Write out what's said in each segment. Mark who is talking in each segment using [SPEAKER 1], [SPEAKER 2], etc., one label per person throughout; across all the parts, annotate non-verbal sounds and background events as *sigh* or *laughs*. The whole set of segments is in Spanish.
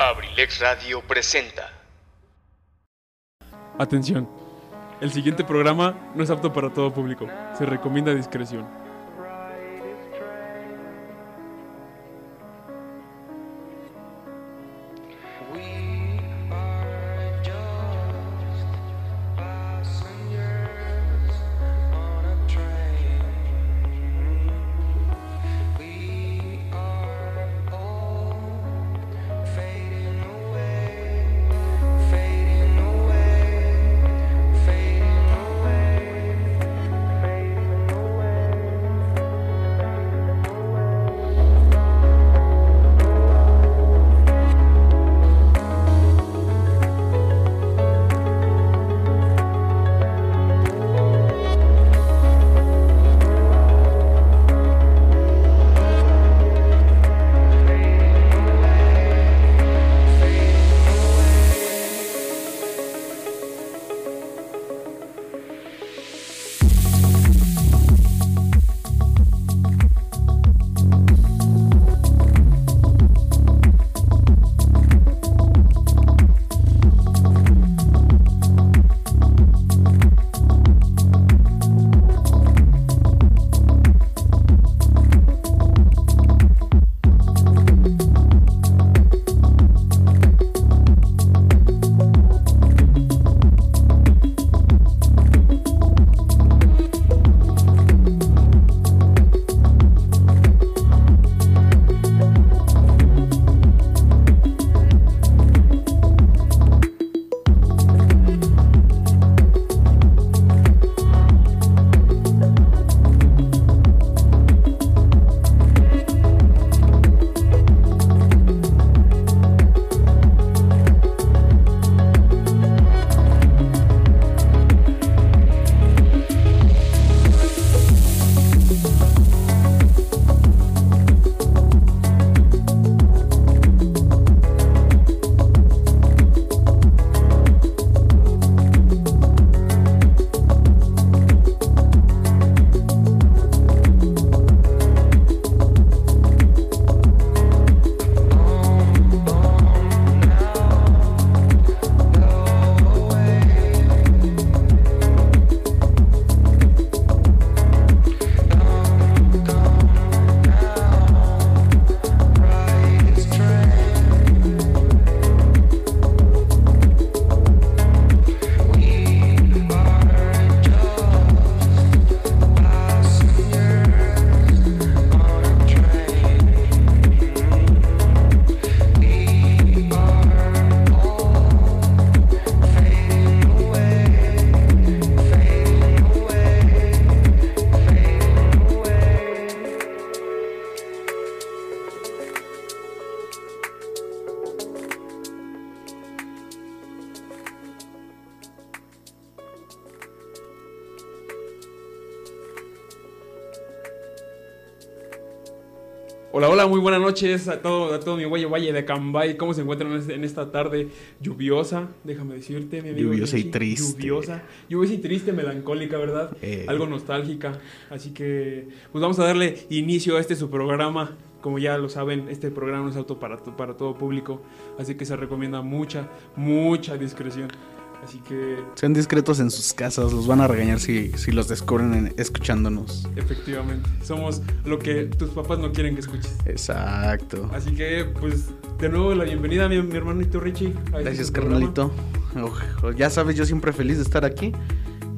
[SPEAKER 1] Abrilex Radio presenta.
[SPEAKER 2] Atención, el siguiente programa no es apto para todo público. Se recomienda discreción. Noches a todo, a todo mi valle valle de Cambay. ¿Cómo se encuentran en este- en esta tarde lluviosa? Déjame decirte, mi amigo.
[SPEAKER 3] Lluviosa y
[SPEAKER 2] Richie,
[SPEAKER 3] triste.
[SPEAKER 2] Lluviosa, lluviosa y triste, melancólica, ¿verdad?
[SPEAKER 3] Eh.
[SPEAKER 2] Algo nostálgica. Así que, pues vamos a darle inicio a este su programa. Como ya lo saben, este programa no es auto para, para todo público. Así que se recomienda mucha, mucha discreción. Así que,
[SPEAKER 3] Sean discretos en sus casas, los van a regañar si, si los descubren en- escuchándonos.
[SPEAKER 2] efectivamente, somos lo que tus papás no quieren que escuches.
[SPEAKER 3] Exacto.
[SPEAKER 2] Así que, pues, de nuevo la bienvenida a mi, mi hermanito Richie. este
[SPEAKER 3] Gracias, carnalito. Ya sabes, yo siempre feliz de estar aquí.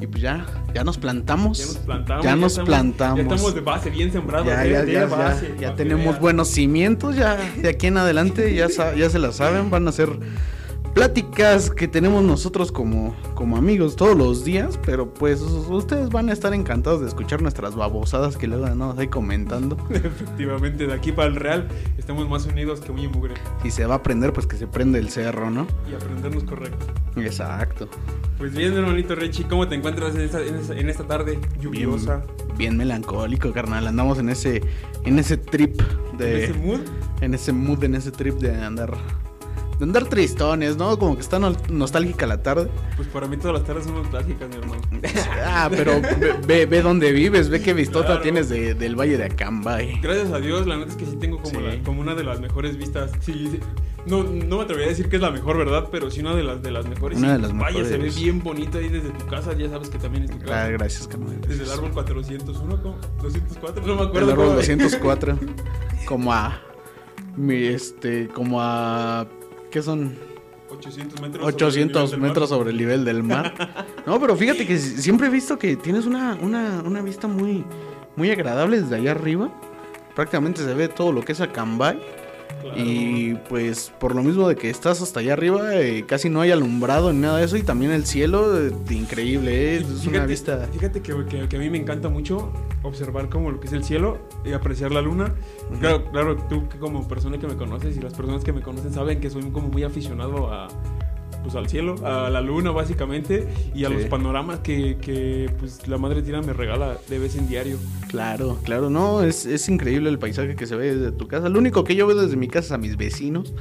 [SPEAKER 3] Y pues ya, ya nos plantamos.
[SPEAKER 2] Ya nos plantamos.
[SPEAKER 3] Ya nos
[SPEAKER 2] estamos-
[SPEAKER 3] plantamos.
[SPEAKER 2] Ya estamos de base, bien sembrados.
[SPEAKER 3] Ya, ya, ya,
[SPEAKER 2] base,
[SPEAKER 3] ya, tenemos buenos cimientos, ya de aquí en adelante ya, ya se la saben, van a ser pláticas que tenemos nosotros como, como amigos todos los días, pero pues ustedes van a estar encantados de escuchar nuestras babosadas que luego andamos ahí comentando. *laughs*
[SPEAKER 2] Efectivamente, de aquí para el Real estamos más unidos que muy mugre.
[SPEAKER 3] Si se va a aprender, pues que se prende el cerro, ¿no?
[SPEAKER 2] Y aprendernos correcto.
[SPEAKER 3] Exacto.
[SPEAKER 2] Pues bien, hermanito Richie, ¿cómo te encuentras en esta, en esta, en esta tarde lluviosa?
[SPEAKER 3] Bien melancólico, carnal. Andamos en ese, en ese trip
[SPEAKER 2] ¿En
[SPEAKER 3] de,
[SPEAKER 2] ese mood?
[SPEAKER 3] en ese mood, en ese trip de andar de andar tristones, ¿no? Como que está no- nostálgica la tarde.
[SPEAKER 2] Pues para mí todas las tardes son nostálgicas, mi hermano. *laughs*
[SPEAKER 3] Ah, pero ve, ve, ve dónde vives, ve qué vistota
[SPEAKER 2] Claro.
[SPEAKER 3] tienes de- del Valle de Acambay.
[SPEAKER 2] Gracias a Dios, la neta es que sí tengo como,
[SPEAKER 3] Sí.
[SPEAKER 2] la- como una de las mejores vistas. Sí. No, no me atrevería a decir que es la mejor, ¿verdad? Pero sí una de las, de las mejores.
[SPEAKER 3] Una de las
[SPEAKER 2] Vaya, se ve bien bonito ahí desde tu casa. Ya sabes que también es tu
[SPEAKER 3] Ah,
[SPEAKER 2] casa.
[SPEAKER 3] gracias, carnal.
[SPEAKER 2] Desde el árbol 401, ¿cómo? 204, no me
[SPEAKER 3] El
[SPEAKER 2] acuerdo.
[SPEAKER 3] árbol
[SPEAKER 2] cómo-
[SPEAKER 3] 204. *laughs* como a. Mi, este, como a. ¿Qué son?
[SPEAKER 2] 800 metros.
[SPEAKER 3] 800
[SPEAKER 2] sobre el nivel del mar.
[SPEAKER 3] metros sobre el nivel del mar. No, pero fíjate que siempre he visto que tienes una, una, una vista muy, muy agradable desde allá arriba. Prácticamente se ve todo lo que es Acambay.
[SPEAKER 2] Claro.
[SPEAKER 3] Y pues por lo mismo de que estás hasta allá arriba, eh, casi no hay alumbrado ni nada de eso. Y también el cielo, eh, increíble, ¿eh? es
[SPEAKER 2] Fíjate-
[SPEAKER 3] una vista...
[SPEAKER 2] Fíjate que, que- que a mí me encanta mucho observar como lo que es el cielo y apreciar la luna. Claro, claro, tú como persona que me conoces y las personas que me conocen saben que soy como muy aficionado a pues al cielo, a la luna básicamente y a
[SPEAKER 3] Sí.
[SPEAKER 2] los panoramas que, que pues la madre tierra me regala de vez en diario.
[SPEAKER 3] Claro, claro, no, es, es increíble el paisaje que se ve desde tu casa. Lo único que yo veo desde mi casa es a mis vecinos.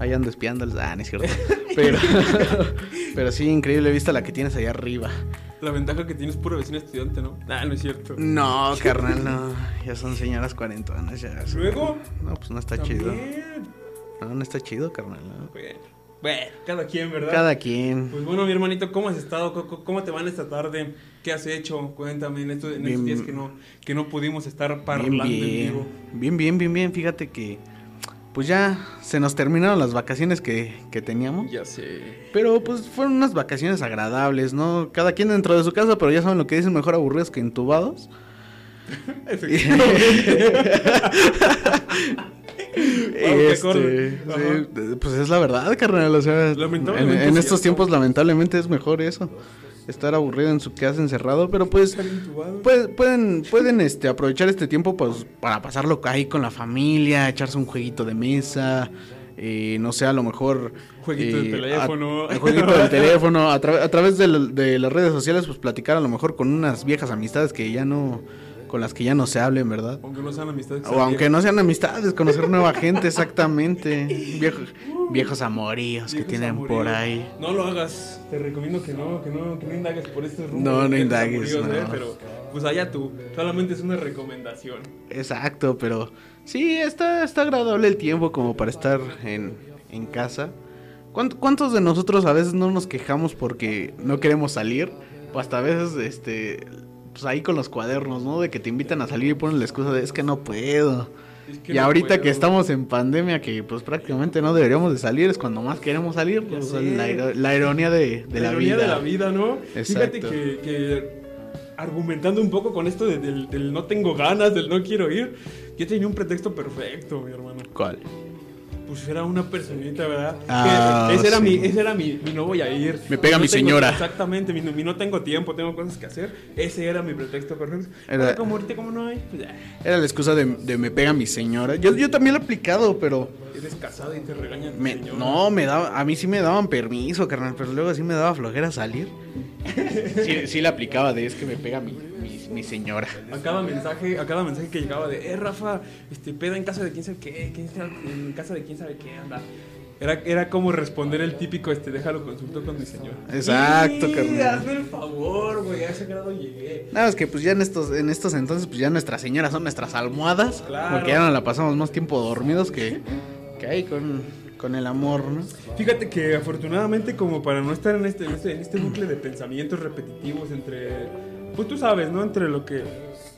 [SPEAKER 3] Ahí ando espiándoles. Ah, no es cierto. *laughs* Pero, *laughs* pero sí, increíble vista la que tienes allá arriba.
[SPEAKER 2] La ventaja que tienes puro vecino estudiante, ¿no? Ah, no es cierto.
[SPEAKER 3] No, *laughs* carnal, no. Ya son señoras cuarentonas. Ya.
[SPEAKER 2] Luego,
[SPEAKER 3] No, pues no está chido. No, no está chido, carnal. no.
[SPEAKER 2] Bueno, bueno, cada quien, ¿verdad?
[SPEAKER 3] Cada quien.
[SPEAKER 2] Pues bueno, mi hermanito, ¿cómo has estado? ¿Cómo- ¿Cómo cómo te van esta tarde? ¿Qué has hecho? Cuéntame en estos, en estos
[SPEAKER 3] Bien,
[SPEAKER 2] días que no, que no pudimos estar
[SPEAKER 3] Bien,
[SPEAKER 2] parlando en
[SPEAKER 3] bien.
[SPEAKER 2] vivo.
[SPEAKER 3] Bien, bien, bien, bien. Fíjate que. Pues ya se nos terminaron las vacaciones que, que teníamos.
[SPEAKER 2] Ya sé.
[SPEAKER 3] Pero pues fueron unas vacaciones agradables, ¿no? Cada quien dentro de su casa, pero ya saben lo que dicen, mejor aburridos que entubados. *laughs*
[SPEAKER 2] qué *laughs* *laughs*
[SPEAKER 3] Este, sí, pues es la verdad, carnal. O sea, en, en
[SPEAKER 2] es
[SPEAKER 3] estos tiempos, lamentablemente es mejor eso. Estar aburrido en su casa encerrado, pero pues. Puede- pueden, pueden este, aprovechar este tiempo pues, para pasarlo ahí con la familia, echarse un jueguito de mesa, eh, no sé, a lo mejor...
[SPEAKER 2] Jueguito
[SPEAKER 3] eh,
[SPEAKER 2] teléfono.
[SPEAKER 3] a- jueguito del *laughs* teléfono, a, tra- a través de, de las redes sociales, pues platicar a lo mejor con unas viejas amistades que ya no... con las que ya no se hablen, ¿verdad?
[SPEAKER 2] Aunque no sean amistades.
[SPEAKER 3] O aunque no sean amistades, conocer nueva gente, exactamente. *laughs* Viejos, viejos amoríos que tienen
[SPEAKER 2] amoríos.
[SPEAKER 3] por ahí.
[SPEAKER 2] No lo hagas. Te recomiendo que no, que no, que no indagues por estos rumbos.
[SPEAKER 3] No, no indagues,
[SPEAKER 2] amoríos, ¿eh? Pero pues allá tú. Solamente es una recomendación.
[SPEAKER 3] Exacto, pero sí, está, está agradable el tiempo como para estar en, en casa. ¿Cuánt- ¿Cuántos de nosotros a veces no nos quejamos porque no queremos salir? O hasta a veces, este, pues ahí con los cuadernos, ¿no? De que te invitan a salir y ponen la excusa de es que no puedo.
[SPEAKER 2] Es que
[SPEAKER 3] y
[SPEAKER 2] no
[SPEAKER 3] ahorita
[SPEAKER 2] puedo.
[SPEAKER 3] que estamos en pandemia, que pues prácticamente no deberíamos de salir, es cuando más queremos salir. Pues, la, iro- la ironía de, de la,
[SPEAKER 2] ironía
[SPEAKER 3] vida.
[SPEAKER 2] de la vida, ¿no? Fíjate
[SPEAKER 3] Exacto.
[SPEAKER 2] que, que argumentando un poco con esto de- del, del no tengo ganas, del no quiero ir, yo tenía un pretexto perfecto, mi hermano.
[SPEAKER 3] ¿Cuál?
[SPEAKER 2] Pues era una personita, ¿verdad?
[SPEAKER 3] Ah,
[SPEAKER 2] ese era,
[SPEAKER 3] sí.
[SPEAKER 2] mi, ese era mi, mi no voy a ir.
[SPEAKER 3] Me pega
[SPEAKER 2] No
[SPEAKER 3] mi
[SPEAKER 2] tengo-
[SPEAKER 3] señora.
[SPEAKER 2] Exactamente, mi, mi no tengo tiempo, tengo cosas que hacer. Ese era mi pretexto perfecto.
[SPEAKER 3] Era-
[SPEAKER 2] Ahora, como ahorita como no hay, pues.
[SPEAKER 3] Era la excusa de, de me pega mi señora. Yo, yo también lo he aplicado, pero...
[SPEAKER 2] Eres casado y te regañan.
[SPEAKER 3] Me- no, me daba, a mí sí me daban permiso, carnal, pero luego sí me daba flojera salir. Sí, sí le aplicaba de es que me pega mi, mi, mi señora.
[SPEAKER 2] A cada mensaje, a cada mensaje que llegaba de, eh, Rafa, este, peda en casa de quién sabe qué, quién sabe- en casa de quién sabe qué, anda. Era, era como responder el típico, este, déjalo consulto con mi señora.
[SPEAKER 3] Exacto, carnal.
[SPEAKER 2] Hazme el favor, güey, a ese grado llegué.
[SPEAKER 3] Nada, es que pues ya en estos, en estos entonces, pues ya nuestras señoras son nuestras almohadas.
[SPEAKER 2] Claro.
[SPEAKER 3] Porque ya no la pasamos más tiempo dormidos que, que ahí con, con el amor, ¿no?
[SPEAKER 2] Fíjate que afortunadamente como para no estar en este, en este, en este bucle de pensamientos repetitivos entre, pues tú sabes, ¿no? Entre lo que,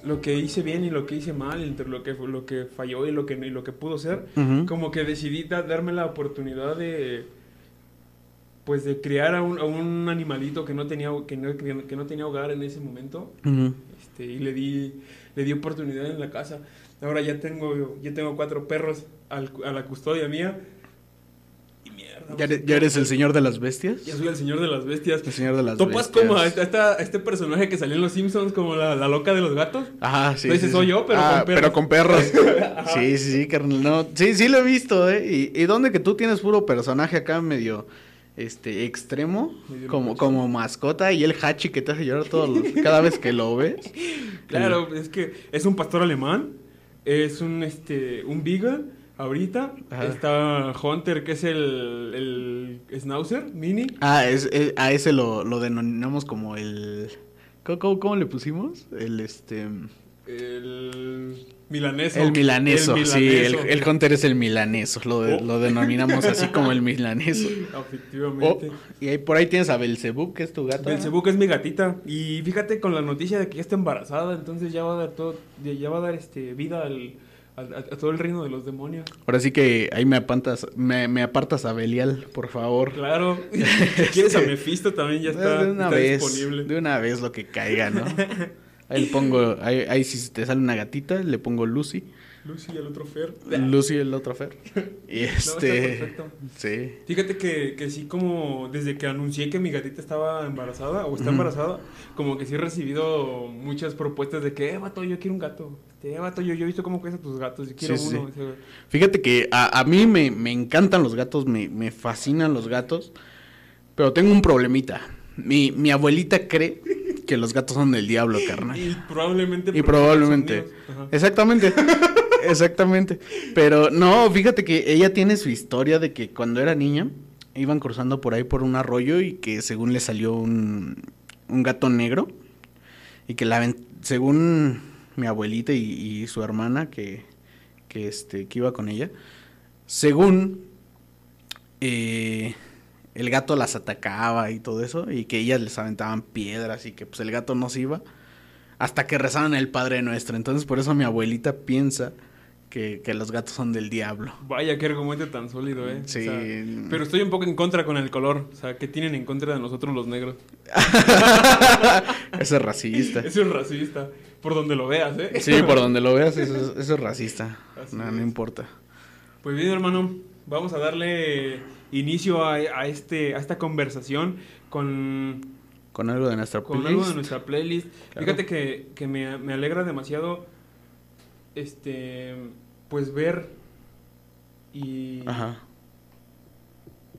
[SPEAKER 2] lo que hice bien y lo que hice mal, entre lo que, lo que falló y lo que, y lo que pudo ser, como que decidí da- darme la oportunidad de, pues de criar a un, a un animalito que no tenía, que no, que no tenía hogar en ese momento. Este, y le di, le di oportunidad en la casa. Ahora ya tengo, ya tengo cuatro perros al- a la custodia mía.
[SPEAKER 3] ¿Ya, eres- ya eres el señor de las bestias?
[SPEAKER 2] Ya soy el señor de las bestias.
[SPEAKER 3] El señor de las
[SPEAKER 2] Topas
[SPEAKER 3] bestias.
[SPEAKER 2] como a, esta- a este personaje que salió en Los Simpsons, como la, la loca de los gatos.
[SPEAKER 3] Ajá, sí.
[SPEAKER 2] Ese
[SPEAKER 3] sí,
[SPEAKER 2] soy
[SPEAKER 3] sí.
[SPEAKER 2] yo, pero
[SPEAKER 3] Ah,
[SPEAKER 2] con perros.
[SPEAKER 3] Pero con perros. *laughs* sí, sí, sí, carnal. No, sí, sí lo he visto, ¿eh? Y, y dónde que tú tienes puro personaje acá medio este extremo, como, como mascota, y el Hachi que te hace llorar todo, lo- cada vez que lo ves. *laughs*
[SPEAKER 2] Claro, es que es un pastor alemán, es un este un beagle, Ahorita
[SPEAKER 3] Ajá.
[SPEAKER 2] está Hunter, que es el, el Schnauzer mini.
[SPEAKER 3] Ah, es, es- a ese lo, lo denominamos como el... ¿Cómo, cómo, cómo le pusimos? El este...
[SPEAKER 2] El milaneso.
[SPEAKER 3] El milaneso,
[SPEAKER 2] El
[SPEAKER 3] sí, el, Hunter es el milaneso, lo, de-
[SPEAKER 2] Oh.
[SPEAKER 3] lo denominamos así como el milaneso. *laughs* Oh,
[SPEAKER 2] Efectivamente.
[SPEAKER 3] y ahí por ahí tienes a Belzebú, que es tu gato.
[SPEAKER 2] Belzebú, que es mi gatita. Y fíjate con la noticia de que ya está embarazada, entonces ya va a dar todo, ya va a dar este vida al, a, a todo el reino de los demonios.
[SPEAKER 3] Ahora sí que ahí me apartas, me, me apartas a Belial, por favor.
[SPEAKER 2] Claro. *laughs* si quieres a Mephisto también ya está,
[SPEAKER 3] de una
[SPEAKER 2] está
[SPEAKER 3] vez,
[SPEAKER 2] disponible.
[SPEAKER 3] de una vez lo que caiga, ¿no? *laughs* Ahí le pongo, ahí, ahí si te sale una gatita, le pongo Lucy.
[SPEAKER 2] Lucy y el otro Fer.
[SPEAKER 3] Lucy el otro Fer. *laughs* Y este, sí.
[SPEAKER 2] Fíjate que, que sí, como desde que anuncié que mi gatita estaba embarazada o está embarazada, como que sí he recibido muchas propuestas de que, eh, vato, yo quiero un gato. Este, eh, vato, yo, yo he visto cómo cuestan tus gatos y quiero
[SPEAKER 3] Sí,
[SPEAKER 2] uno.
[SPEAKER 3] Fíjate que a, a mí me, me encantan los gatos, me, me fascinan los gatos, pero tengo un problemita. Mi, mi abuelita cree que los gatos son del diablo, carnal.
[SPEAKER 2] y probablemente.
[SPEAKER 3] Y probablemente. Exactamente. *laughs* Exactamente. Pero no, fíjate que ella tiene su historia de que cuando era niña iban cruzando por ahí por un arroyo y que según le salió un, un gato negro y que la según mi abuelita y, y su hermana que, que este que iba con ella, según eh, el gato las atacaba y todo eso y que ellas les aventaban piedras y que pues el gato no se iba hasta que rezaban el Padre Nuestro. Entonces por eso mi abuelita piensa que, que los gatos son del diablo.
[SPEAKER 2] Vaya, qué argumento tan sólido, ¿eh? O
[SPEAKER 3] Sí.
[SPEAKER 2] sea, pero estoy un poco en contra con el color. O sea, ¿qué tienen en contra de nosotros los negros? *laughs*
[SPEAKER 3] Eso es racista.
[SPEAKER 2] Eso es racista. Por donde lo veas, ¿eh?
[SPEAKER 3] Sí, por donde lo veas, eso es, eso es racista.
[SPEAKER 2] Así
[SPEAKER 3] No, no importa.
[SPEAKER 2] Pues bien, hermano, vamos a darle inicio a, a este, a esta conversación con,
[SPEAKER 3] Con algo de nuestra
[SPEAKER 2] con
[SPEAKER 3] playlist.
[SPEAKER 2] algo de nuestra playlist.
[SPEAKER 3] Claro.
[SPEAKER 2] Fíjate que, que me, me alegra demasiado este pues ver y
[SPEAKER 3] Ajá.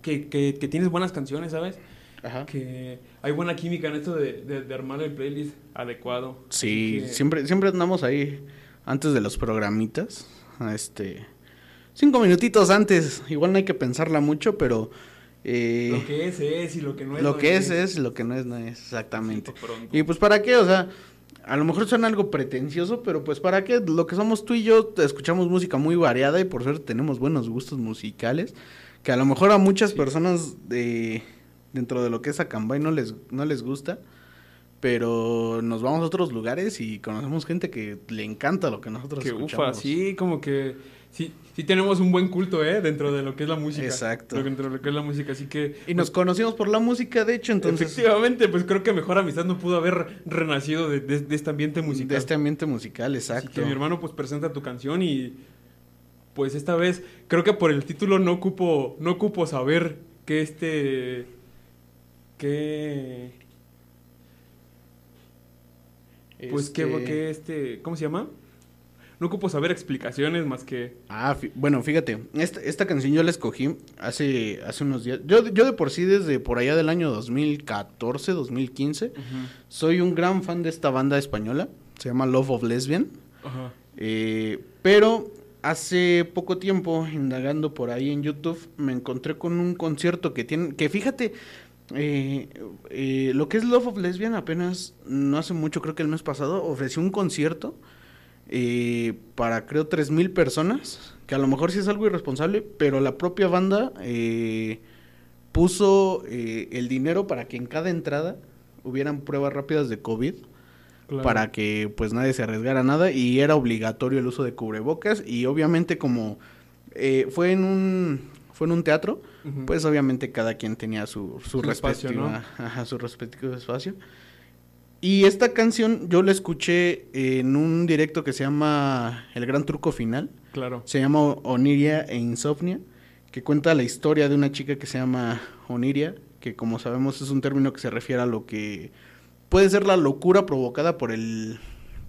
[SPEAKER 2] que, que, que tienes buenas canciones, ¿sabes?
[SPEAKER 3] Ajá.
[SPEAKER 2] Que hay buena química en esto de, de, de armar el playlist adecuado.
[SPEAKER 3] Sí,
[SPEAKER 2] que-
[SPEAKER 3] siempre, siempre andamos ahí antes de los programitas. Este. Cinco minutitos antes. Igual no hay que pensarla mucho, pero. eh,
[SPEAKER 2] Lo que es es y lo que no es
[SPEAKER 3] lo
[SPEAKER 2] no
[SPEAKER 3] que es es, lo que no es no es, exactamente. Y pues para qué, o sea, a lo mejor suena algo pretencioso, pero pues para qué, lo que somos tú y yo, escuchamos música muy variada y por suerte tenemos buenos gustos musicales, que a lo mejor a muchas
[SPEAKER 2] Sí.
[SPEAKER 3] personas de dentro de lo que es Acambay no les, no les gusta, pero nos vamos a otros lugares y conocemos gente que le encanta lo que nosotros
[SPEAKER 2] Que
[SPEAKER 3] escuchamos.
[SPEAKER 2] ufa, sí, como que sí, sí tenemos un buen culto, ¿eh? Dentro de lo que es la música.
[SPEAKER 3] Exacto.
[SPEAKER 2] Dentro de lo que es la música, así que...
[SPEAKER 3] Y nos conocimos por la música, de hecho, entonces,
[SPEAKER 2] Efectivamente, pues creo que mejor amistad no pudo haber renacido de, de- de este ambiente musical.
[SPEAKER 3] de este ambiente musical,
[SPEAKER 2] Así
[SPEAKER 3] exacto.
[SPEAKER 2] que mi hermano pues presenta tu canción y pues esta vez creo que por el título no ocupo no ocupo saber que este que pues que,
[SPEAKER 3] Este-
[SPEAKER 2] que este ¿cómo se llama? No ocupo saber explicaciones más que
[SPEAKER 3] Ah, bueno, fíjate, esta, esta canción yo la escogí hace, hace unos días. Yo, yo de por sí desde por allá del año 2014, 2015, soy un gran fan de esta banda española, se llama Love of Lesbian.
[SPEAKER 2] Ajá.
[SPEAKER 3] Eh, pero hace poco tiempo, indagando por ahí en YouTube, me encontré con un concierto que tienen, que fíjate, eh, eh, lo que es Love of Lesbian apenas, no hace mucho, creo que el mes pasado, ofreció un concierto eh, para creo 3.000 personas, que a lo mejor sí es algo irresponsable, pero la propia banda eh, puso eh, el dinero para que en cada entrada hubieran pruebas rápidas de COVID
[SPEAKER 2] Claro.
[SPEAKER 3] para que pues nadie se arriesgara nada y era obligatorio el uso de cubrebocas y obviamente como eh, fue en un fue en un teatro pues obviamente cada quien tenía su, su,
[SPEAKER 2] Su espacio,
[SPEAKER 3] respectivo
[SPEAKER 2] ¿no?
[SPEAKER 3] ajá, su respectivo espacio y esta canción yo la escuché en un directo que se llama El Gran Truco Final
[SPEAKER 2] claro.
[SPEAKER 3] se llama Oniria e Insomnia, que cuenta la historia de una chica que se llama Oniria, que como sabemos es un término que se refiere a lo que puede ser la locura provocada por el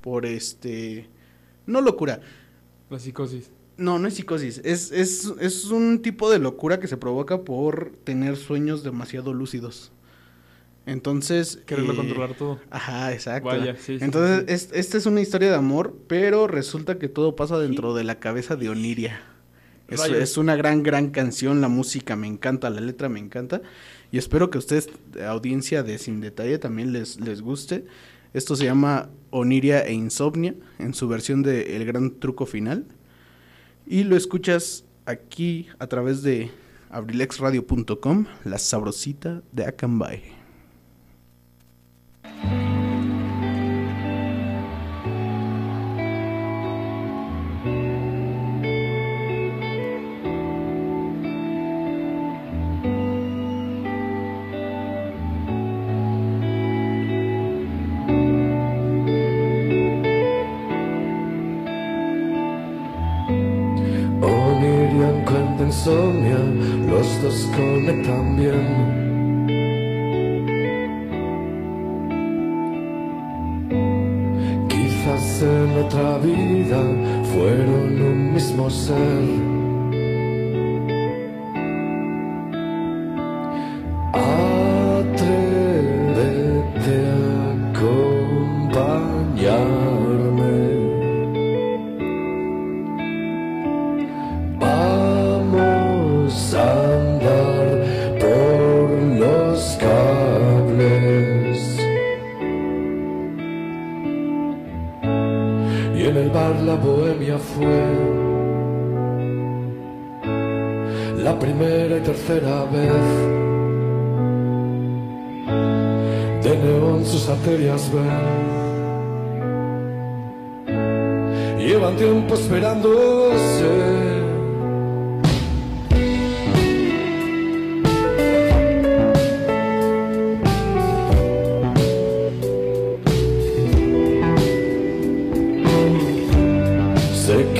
[SPEAKER 3] por este no locura,
[SPEAKER 2] La psicosis.
[SPEAKER 3] no, no es psicosis, es, es, es un tipo de locura que se provoca por tener sueños demasiado lúcidos. Entonces...
[SPEAKER 2] Quererlo
[SPEAKER 3] eh,
[SPEAKER 2] controlar todo.
[SPEAKER 3] Ajá, exacto.
[SPEAKER 2] Vaya, sí, sí,
[SPEAKER 3] Entonces,
[SPEAKER 2] sí.
[SPEAKER 3] es- esta es una historia de amor, pero resulta que todo pasa dentro de la cabeza de Oniria. Es, es una gran, gran canción, la música me encanta, la letra me encanta. Y espero que a ustedes, audiencia de Sin Detalle, también les, les guste. Esto se llama Oniria e Insomnia, en su versión de El Gran Truco Final. Y lo escuchas aquí a través de abrilexradio.com, la sabrosita de Acambay.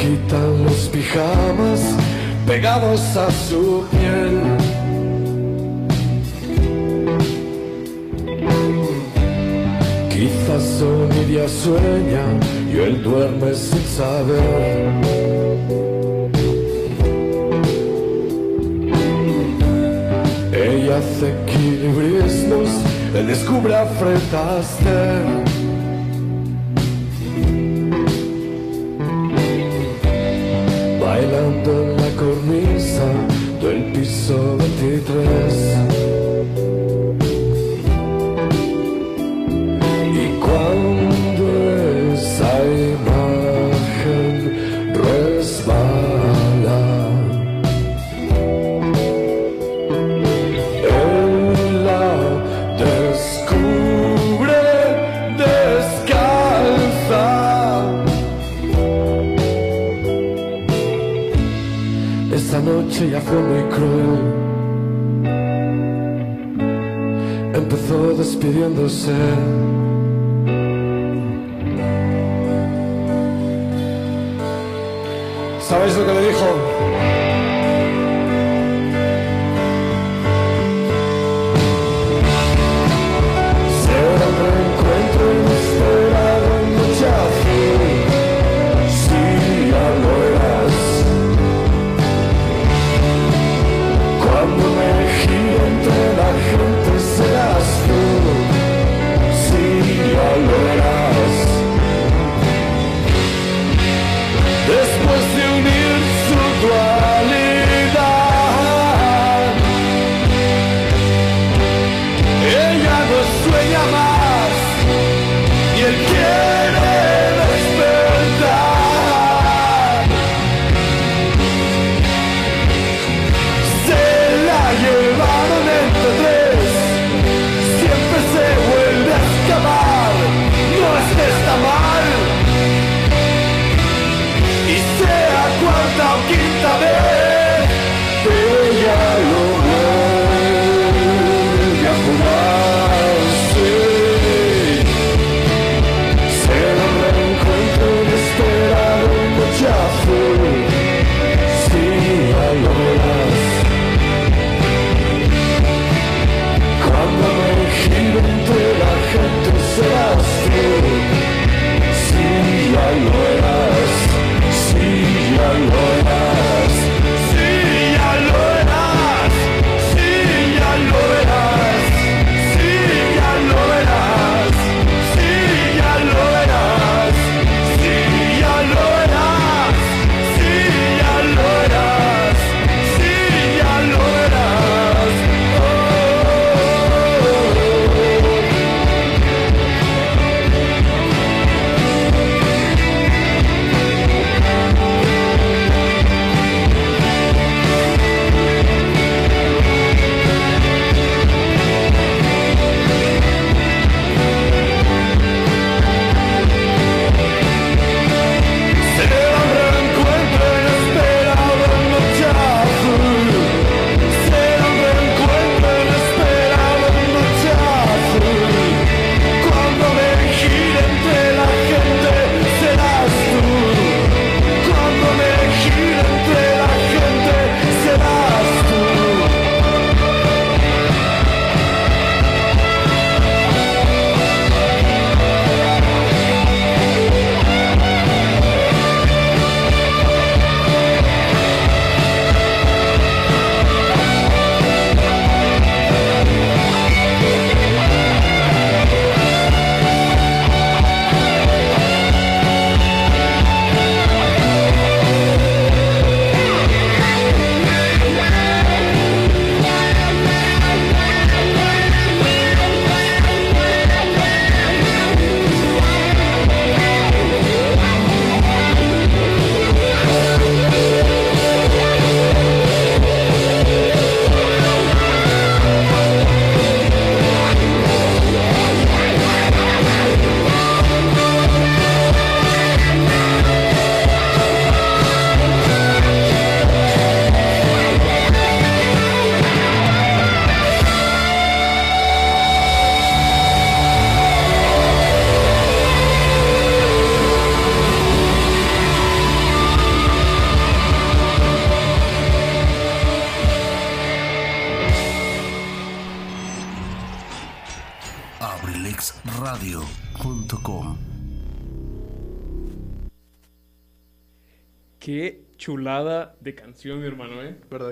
[SPEAKER 4] Quitan los pijamas pegados a su piel. Quizás Oniria sueña y él duerme sin saber. Ella hace equilibrismos, él descubre a Fred Astaire. Noche ya fue muy cruel. Despidiéndose. ¿Sabéis lo que le dijo?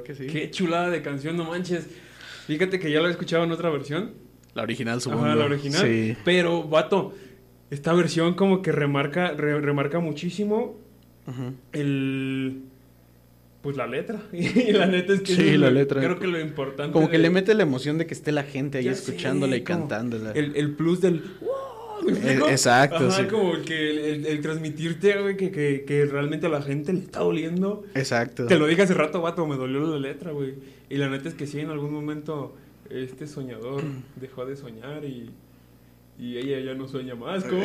[SPEAKER 3] Que sí?
[SPEAKER 2] Qué chulada de canción, no manches. Fíjate que ya lo he escuchado en otra versión.
[SPEAKER 3] La original, supongo.
[SPEAKER 2] Ajá, la original.
[SPEAKER 3] Sí.
[SPEAKER 2] Pero, vato, esta versión como que remarca, re- remarca muchísimo el... Pues la letra. *laughs* y la neta es que...
[SPEAKER 3] Sí,
[SPEAKER 2] es
[SPEAKER 3] la
[SPEAKER 2] lo-
[SPEAKER 3] letra.
[SPEAKER 2] Creo que lo importante...
[SPEAKER 3] Como que
[SPEAKER 2] de-
[SPEAKER 3] le mete la emoción de que esté la gente ahí
[SPEAKER 2] Ya
[SPEAKER 3] escuchándola
[SPEAKER 2] sé,
[SPEAKER 3] y cantándola.
[SPEAKER 2] El, el plus del... ¡wow!
[SPEAKER 3] Eh, exacto,
[SPEAKER 2] Ajá,
[SPEAKER 3] sí.
[SPEAKER 2] como el que el, el- el transmitirte, güey, que, que, que realmente a la gente le está doliendo.
[SPEAKER 3] Exacto.
[SPEAKER 2] Te lo dije hace rato, vato, me dolió la letra, güey. Y la neta es que sí, en algún momento este soñador *clears throat* dejó de soñar y, y ella ya no sueña más. ¿Cómo?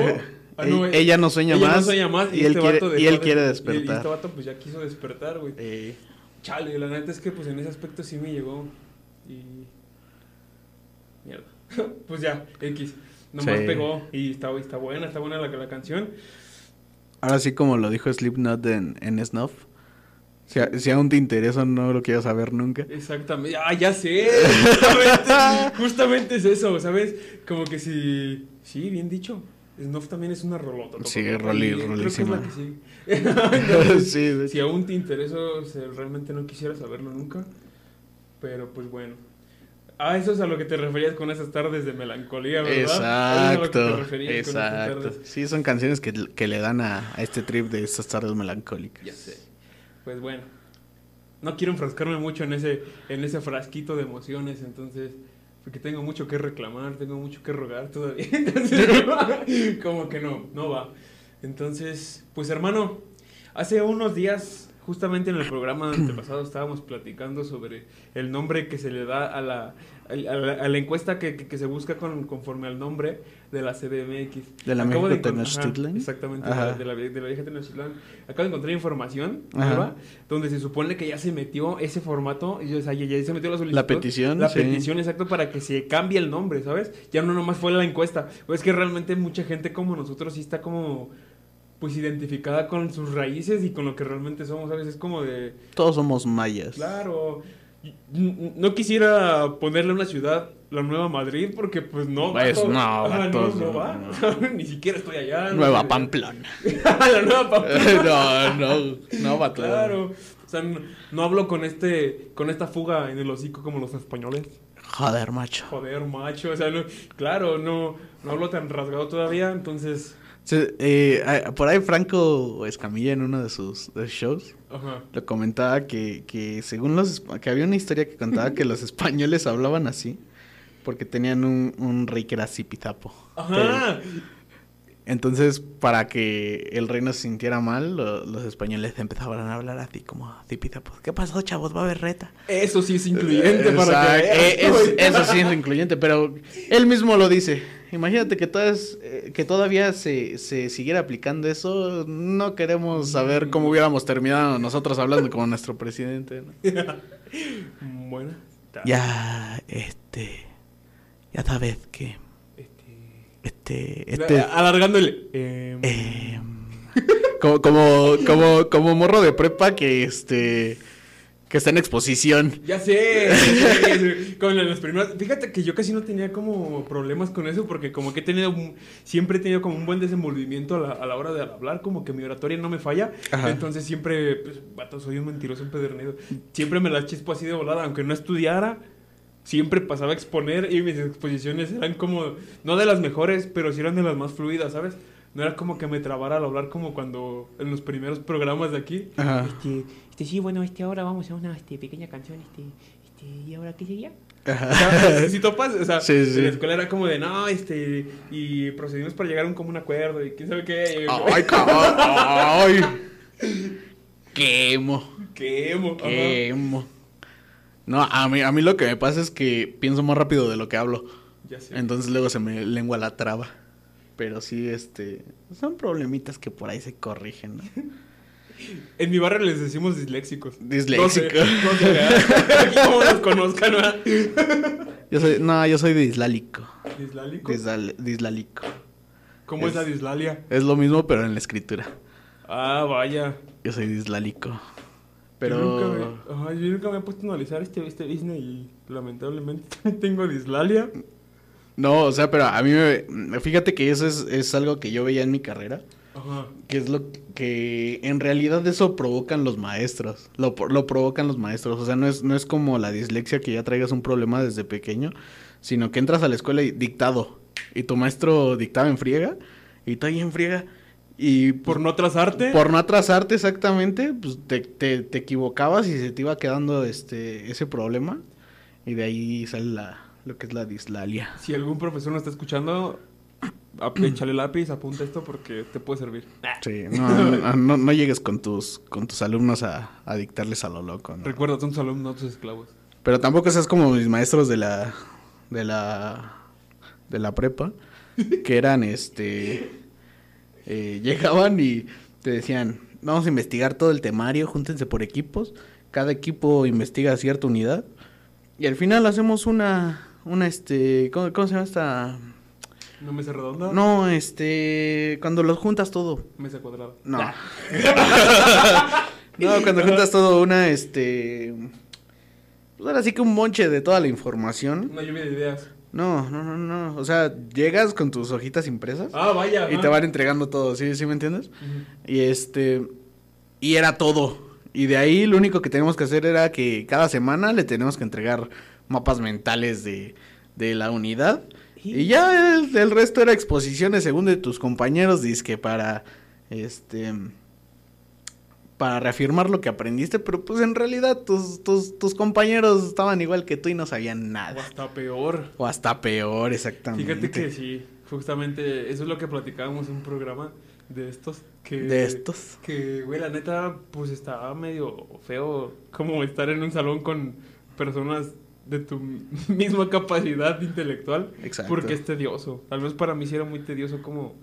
[SPEAKER 2] Ah, no,
[SPEAKER 3] Ella- ella no sueña
[SPEAKER 2] ella
[SPEAKER 3] más,
[SPEAKER 2] no sueña más
[SPEAKER 3] y él quiere- y él quiere
[SPEAKER 2] y- Y
[SPEAKER 3] despertar.
[SPEAKER 2] este vato pues ya quiso despertar, güey.
[SPEAKER 3] Eh,
[SPEAKER 2] Chale, la neta es que pues en ese aspecto sí me llegó. Y. Mierda. *laughs* pues ya, X. Nomás
[SPEAKER 3] Sí.
[SPEAKER 2] pegó y está, está buena, está buena la, la canción.
[SPEAKER 3] ahora sí, como lo dijo Slipknot en, en Snuff. Si, a- si aún te interesa, no lo quiero saber nunca.
[SPEAKER 2] Exactamente. Ah, ya sé. Justamente, *laughs* justamente es eso, ¿sabes? Como que si. Sí, bien dicho. Snuff también es una rolota.
[SPEAKER 3] Sí, roli-
[SPEAKER 2] creo que es la
[SPEAKER 3] rolísima.
[SPEAKER 2] que sí. Entonces,
[SPEAKER 3] sí, de
[SPEAKER 2] si aún te interesa, realmente no quisiera saberlo nunca. Pero pues bueno. Ah, eso es a lo que te referías con esas tardes de melancolía, ¿verdad? Eso es a lo que te
[SPEAKER 3] Exacto,
[SPEAKER 2] esas
[SPEAKER 3] exacto. Sí, son canciones que, que le dan a, a este trip de estas tardes melancólicas.
[SPEAKER 2] Ya sé. Pues bueno. No quiero enfrascarme mucho en ese, en ese frasquito de emociones, entonces. Porque tengo mucho que reclamar, tengo mucho que rogar todavía. *laughs* Entonces, como que no, no va. Entonces, pues hermano, hace unos días, justamente en el programa antepasado, estábamos platicando sobre el nombre que se le da a la, a la, a la encuesta que, que- que se busca con, conforme al nombre de la CDMX.
[SPEAKER 3] ¿De la
[SPEAKER 2] Acabo ajá,
[SPEAKER 3] Tenochtitlan?
[SPEAKER 2] Exactamente,
[SPEAKER 3] Ajá.
[SPEAKER 2] de la, de la, de la vieja Tenochtitlan. Acabo de encontrar información
[SPEAKER 3] Ajá.
[SPEAKER 2] nueva donde se supone que ya se metió ese formato, y, o sea, ya, ya se metió la solicitud.
[SPEAKER 3] La petición,
[SPEAKER 2] La
[SPEAKER 3] sí.
[SPEAKER 2] petición, exacto, para que se cambie el nombre, ¿sabes? Ya no nomás fue la encuesta. Pues es que realmente mucha gente como nosotros sí está como pues identificada con sus raíces y con lo que realmente somos, ¿sabes? Es como de,
[SPEAKER 3] Todos somos mayas.
[SPEAKER 2] claro, no quisiera ponerle a una ciudad la Nueva Madrid porque pues no,
[SPEAKER 3] Pues,
[SPEAKER 2] vato.
[SPEAKER 3] no, vato,
[SPEAKER 2] no, va,
[SPEAKER 3] no. *laughs*
[SPEAKER 2] ni siquiera estoy allá. no
[SPEAKER 3] Nueva
[SPEAKER 2] sé.
[SPEAKER 3] Pamplona. *laughs*
[SPEAKER 2] la Nueva Pamplona. *laughs*
[SPEAKER 3] no, no, no, vato.
[SPEAKER 2] Claro. O sea, no, no hablo con este con esta fuga en el hocico como los españoles.
[SPEAKER 3] Joder, macho.
[SPEAKER 2] Joder, macho. O sea, no, claro, no, no hablo tan rasgado todavía, entonces.
[SPEAKER 3] Eh, por ahí Franco Escamilla en uno de sus de sus shows
[SPEAKER 2] Ajá.
[SPEAKER 3] lo comentaba que, que según los que había una historia que contaba que los *laughs* españoles hablaban así porque tenían un, un rey que era Zipizapo.
[SPEAKER 2] Ajá.
[SPEAKER 3] Entonces, para que el reino se sintiera mal, lo- los españoles empezaban a hablar así como Zipizapo. ¿Qué pasó, chavos? Va a haber reta.
[SPEAKER 2] Eso sí es incluyente para que
[SPEAKER 3] eh,
[SPEAKER 2] veas.
[SPEAKER 3] es- eso sí es incluyente, pero él mismo lo dice. Imagínate que, todas, eh, que todavía se, se siguiera aplicando eso. No queremos saber cómo hubiéramos terminado nosotros hablando con nuestro presidente. ¿no? *laughs*
[SPEAKER 2] Bueno.
[SPEAKER 3] Ya, este. Ya sabes que.
[SPEAKER 2] Este,
[SPEAKER 3] Este. Este.
[SPEAKER 2] Alargándole. em,
[SPEAKER 3] eh, como, como, como, como morro de prepa que este. Que está en exposición.
[SPEAKER 2] Ya sé, *laughs* con las primeras, fíjate que yo casi no tenía como problemas con eso porque como que he tenido, un- siempre he tenido como un buen desenvolvimiento a la, a la hora de hablar, como que mi oratoria no me falla,
[SPEAKER 3] Ajá.
[SPEAKER 2] entonces siempre, pues, vato, soy un mentiroso empedernido, siempre me la chispo así de volada, aunque no estudiara, siempre pasaba a exponer y mis exposiciones eran como, no de las mejores, pero sí eran de las más fluidas, ¿sabes? No era como que me trabara al hablar como cuando en los primeros programas de aquí.
[SPEAKER 3] Ajá.
[SPEAKER 5] Este, este, sí, bueno, este ahora vamos a una este, pequeña canción, este, este, ¿y ahora qué sería?
[SPEAKER 2] O sea, *laughs* si topas, o sea,
[SPEAKER 3] Sí, sí.
[SPEAKER 2] en la escuela era como de, no, este, y procedimos para llegar a un común acuerdo, y quién sabe qué.
[SPEAKER 3] Ay, cabrón. *laughs* Ay. Qué emo.
[SPEAKER 2] qué emo. ajá.
[SPEAKER 3] Qué emo. No, a mí, a mí lo que me pasa es que pienso más rápido de lo que hablo.
[SPEAKER 2] Ya sé.
[SPEAKER 3] Entonces luego se me lengua la traba. Pero sí, este. Son problemitas que por ahí se corrigen, ¿no? *laughs*
[SPEAKER 2] En mi barrio les decimos disléxicos.
[SPEAKER 3] Disléxicos.
[SPEAKER 2] No sé, no nos *laughs* conozcan, ¿verdad?
[SPEAKER 3] Yo soy, no, yo soy dislálico.
[SPEAKER 2] ¿Dislálico?
[SPEAKER 3] Disal- dislálico.
[SPEAKER 2] ¿Cómo es,
[SPEAKER 3] es-
[SPEAKER 2] la dislalia?
[SPEAKER 3] Es lo mismo, pero en la escritura.
[SPEAKER 2] Ah, vaya.
[SPEAKER 3] Yo soy dislálico.
[SPEAKER 2] Yo
[SPEAKER 3] Pero.
[SPEAKER 2] nunca, me, yo nunca me he puesto a analizar este, este business y lamentablemente *laughs* tengo dislalia.
[SPEAKER 3] No, o sea, pero a mí me... Fíjate que eso es, es algo que yo veía en mi carrera.
[SPEAKER 2] Ajá.
[SPEAKER 3] Que es lo que en realidad eso provocan los maestros. Lo, lo provocan los maestros. O sea, no es, no es como la dislexia que ya traigas un problema desde pequeño, sino que entras a la escuela y dictado. Y tu maestro dictaba en friega. Y tú ahí en friega. Y
[SPEAKER 2] Por no trazarte.
[SPEAKER 3] por no atrasarte exactamente, pues te, te, te equivocabas y se te iba quedando este ese problema. Y de ahí sale la, lo que es la dislalia.
[SPEAKER 2] Si algún profesor nos está escuchando, *clears throat* échale lápiz, apunta esto porque te puede servir.
[SPEAKER 3] Sí, *laughs* no, no, no- no llegues con tus, con tus alumnos a, a dictarles a lo loco. ¿no?
[SPEAKER 2] Recuerda, son tus alumnos, no tus esclavos.
[SPEAKER 3] Pero tampoco seas como mis maestros de la de la de la prepa *laughs* que eran este eh, llegaban y te decían, "Vamos a investigar todo el temario, júntense por equipos, cada equipo investiga cierta unidad y al final hacemos una una este ¿cómo, cómo se llama esta?
[SPEAKER 2] ¿No mesa redonda?
[SPEAKER 3] No, este cuando los juntas todo.
[SPEAKER 2] Mesa cuadrada.
[SPEAKER 3] No. *laughs* no, cuando juntas todo una este pues ahora sí que un monche de toda la información.
[SPEAKER 2] Una lluvia de ideas.
[SPEAKER 3] No, no, no, no. O sea, llegas con tus hojitas impresas
[SPEAKER 2] Ah, vaya.
[SPEAKER 3] y te van entregando todo, ¿sí, ¿sí me entiendes? Y este. Y era todo. Y de ahí lo único que teníamos que hacer era que cada semana le tenemos que entregar mapas mentales de, de la unidad. Y ya el, el resto era exposiciones según de tus compañeros, que para. Este. Para reafirmar lo que aprendiste, pero pues en realidad tus, tus, tus compañeros estaban igual que tú y no sabían
[SPEAKER 2] O
[SPEAKER 3] nada.
[SPEAKER 2] hasta peor.
[SPEAKER 3] O hasta peor, exactamente.
[SPEAKER 2] Fíjate que sí, justamente eso es lo que platicábamos en un programa de estos. Que,
[SPEAKER 3] De estos.
[SPEAKER 2] Que, güey, la neta, pues estaba medio feo como estar en un salón con personas de tu *laughs* misma capacidad intelectual.
[SPEAKER 3] Exacto.
[SPEAKER 2] Porque es tedioso. Tal vez para mí sí era muy tedioso como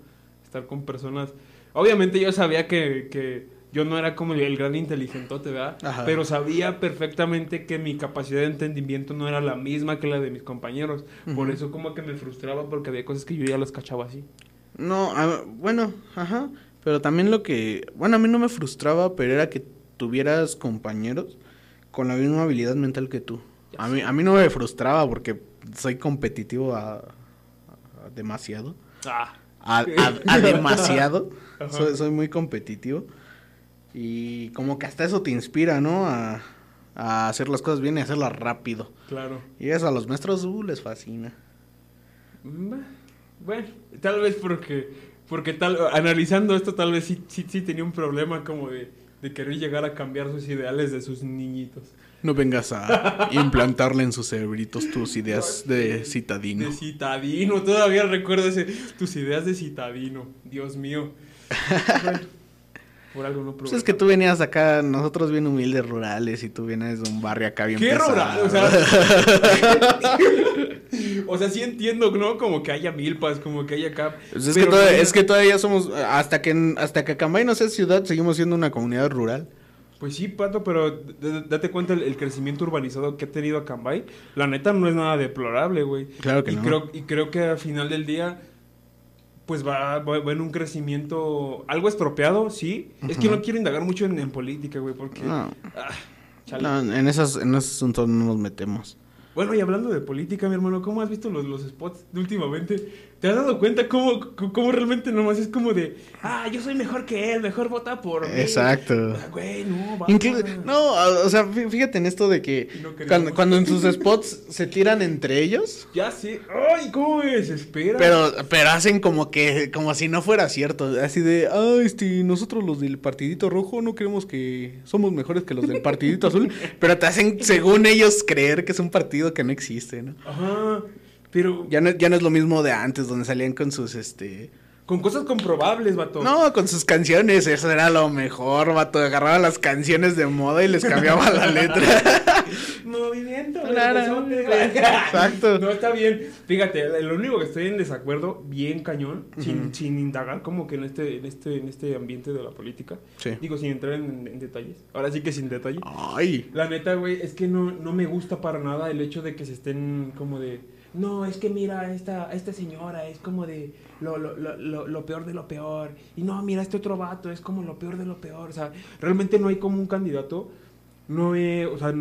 [SPEAKER 2] estar con personas. Obviamente yo sabía que, que yo no era como el gran inteligentote, ¿verdad?
[SPEAKER 3] Ajá.
[SPEAKER 2] Pero sabía perfectamente que mi capacidad de entendimiento no era la misma que la de mis compañeros. Por eso como que me frustraba porque había cosas que yo ya las cachaba así.
[SPEAKER 3] No, a- bueno, ajá. Pero también lo que. Bueno, a mí no me frustraba, pero era que tuvieras compañeros con la misma habilidad mental que tú. A mí, a mí no me frustraba porque soy competitivo a, a- demasiado.
[SPEAKER 2] Ah.
[SPEAKER 3] A, *laughs* demasiado.
[SPEAKER 2] Ajá.
[SPEAKER 3] soy, soy muy competitivo. Y como que hasta eso te inspira, ¿no? A, a hacer las cosas bien y hacerlas rápido.
[SPEAKER 2] Claro.
[SPEAKER 3] Y eso a los maestros uh, les fascina.
[SPEAKER 2] Mm, Bueno, tal vez porque, porque tal, analizando esto, tal vez sí, sí, sí tenía un problema como de, de querer llegar a cambiar sus ideales de sus niñitos.
[SPEAKER 3] No vengas a implantarle en sus cerebritos tus ideas de citadino.
[SPEAKER 2] De citadino, todavía recuerdo ese, tus ideas de citadino, Dios mío. Bueno, por algo no
[SPEAKER 3] Pues es que tú venías acá, nosotros bien humildes rurales, y tú vienes de un barrio acá bien
[SPEAKER 2] Qué
[SPEAKER 3] pesado.
[SPEAKER 2] rural, o sea. *laughs* o sea, sí entiendo, ¿no? Como que haya milpas, como que haya acá.
[SPEAKER 3] Pues es,
[SPEAKER 2] pero
[SPEAKER 3] que todavía,
[SPEAKER 2] no-
[SPEAKER 3] es que todavía somos, hasta que hasta que Acambay no sea ciudad, seguimos siendo una comunidad rural.
[SPEAKER 2] Pues sí, Pato, pero date cuenta el, el crecimiento urbanizado que ha tenido Acambay. La neta no es nada deplorable, güey.
[SPEAKER 3] Claro que
[SPEAKER 2] y
[SPEAKER 3] no.
[SPEAKER 2] Creo, y creo que al final del día, pues va, va, va en un crecimiento algo estropeado, sí. Es que no quiero indagar mucho en, en política, güey, porque...
[SPEAKER 3] No,
[SPEAKER 2] ah, chale.
[SPEAKER 3] no, en esas, en esos asuntos no nos metemos.
[SPEAKER 2] Bueno, y hablando de política, mi hermano, ¿cómo has visto los, los spots de últimamente? ¿Te has dado cuenta cómo, cómo realmente nomás es como de, ah, yo soy mejor que él, mejor vota por mí?
[SPEAKER 3] Exacto.
[SPEAKER 2] Ah, Güey, no, va.
[SPEAKER 3] Inclu- no, o sea, fí- fíjate en esto de que
[SPEAKER 2] no
[SPEAKER 3] cuando, cuando en sus *laughs* spots se tiran entre ellos,
[SPEAKER 2] Ya sé. Ay, ¿cómo me desespera?
[SPEAKER 3] pero, pero hacen como que, como si no fuera cierto, así de, ah, este, nosotros los del partidito rojo no creemos que somos mejores que los del partidito azul, *laughs* pero te hacen, según ellos, creer que es un partido que no existe, ¿no?
[SPEAKER 2] Ajá. Pero
[SPEAKER 3] Ya no, ya no es lo mismo de antes, donde salían con sus, este...
[SPEAKER 2] con cosas comprobables, vato.
[SPEAKER 3] No, con sus canciones, eso era lo mejor, vato. Agarraban las canciones de moda y les cambiaba la letra. *laughs*
[SPEAKER 2] Movimiento. *laughs*
[SPEAKER 3] Exacto.
[SPEAKER 2] No, está bien. Fíjate, lo único que estoy en desacuerdo, bien cañón, sin, sin indagar como que en este, en este, en este ambiente de la política.
[SPEAKER 3] Sí.
[SPEAKER 2] Digo, sin entrar en, en detalles. Ahora sí que sin detalle.
[SPEAKER 3] Ay.
[SPEAKER 2] La neta, güey, es que no, no me gusta para nada el hecho de que se estén como de... No, es que mira, esta, esta señora es como de lo, lo, lo, lo, lo peor de lo peor. Y no, mira, este otro vato es como lo peor de lo peor. O sea, realmente no hay como un candidato. No he, o sea,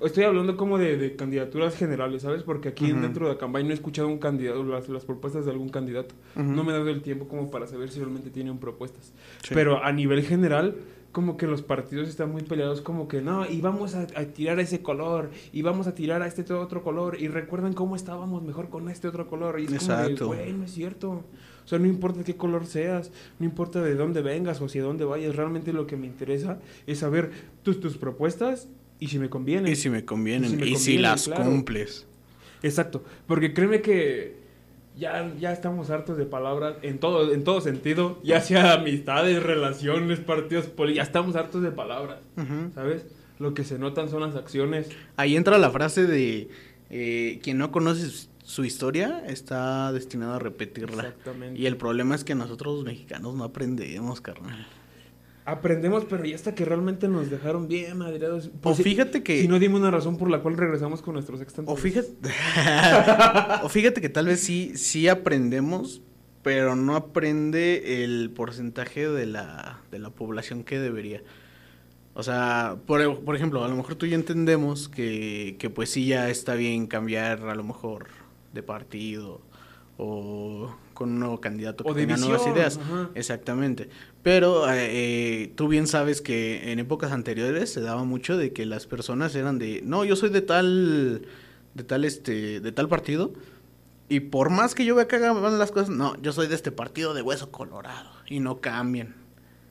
[SPEAKER 2] Estoy hablando como de, de candidaturas generales, ¿sabes? Porque aquí dentro de Acambay no he escuchado un candidato, las, las propuestas de algún candidato. No me he dado el tiempo como para saber si realmente tienen propuestas.
[SPEAKER 3] Sí.
[SPEAKER 2] Pero a nivel general, como que los partidos están muy peleados, como que no, y vamos a, a tirar ese color, y vamos a tirar a este otro color, y recuerdan cómo estábamos mejor con este otro color. Y es
[SPEAKER 3] Exacto.
[SPEAKER 2] como de, güey, no es cierto. O sea, no importa qué color seas, no importa de dónde vengas o hacia dónde vayas, realmente lo que me interesa es saber tus, tus propuestas y si me convienen.
[SPEAKER 3] Y si me convienen,
[SPEAKER 2] Y si
[SPEAKER 3] si,
[SPEAKER 2] me convienen,
[SPEAKER 3] las
[SPEAKER 2] claro.
[SPEAKER 3] cumples.
[SPEAKER 2] Exacto, porque créeme que ya, ya estamos hartos de palabras en todo, en todo sentido, ya sea amistades, relaciones, partidos políticos, ya estamos hartos de palabras. ¿sabes? Lo que se notan son las acciones.
[SPEAKER 3] Ahí entra la frase de eh, quien no conoce su- su historia está destinado a repetirla.
[SPEAKER 2] Exactamente.
[SPEAKER 3] Y el problema es que nosotros los mexicanos no aprendemos, carnal.
[SPEAKER 2] Aprendemos, pero ya hasta que realmente nos dejaron bien madreados.
[SPEAKER 3] O
[SPEAKER 2] Pues si-
[SPEAKER 3] fíjate que...
[SPEAKER 2] Si no dime una razón por la cual regresamos con nuestros extantos.
[SPEAKER 3] O fíjate, *laughs* o fíjate que tal vez sí, sí aprendemos, pero no aprende el porcentaje de la, de la población que debería. O sea, por, por ejemplo, a lo mejor tú y yo entendemos que, que pues sí ya está bien cambiar a lo mejor de partido o con un nuevo candidato que
[SPEAKER 2] O
[SPEAKER 3] tenga
[SPEAKER 2] división,
[SPEAKER 3] nuevas ideas.
[SPEAKER 2] ajá.
[SPEAKER 3] Exactamente. Pero eh, eh, tú bien sabes que en épocas anteriores se daba mucho de que las personas eran de, no, yo soy de tal, de tal, este, de tal partido. Y por más que yo vea que hagan las cosas, no, yo soy de este partido de hueso colorado. Y no cambian.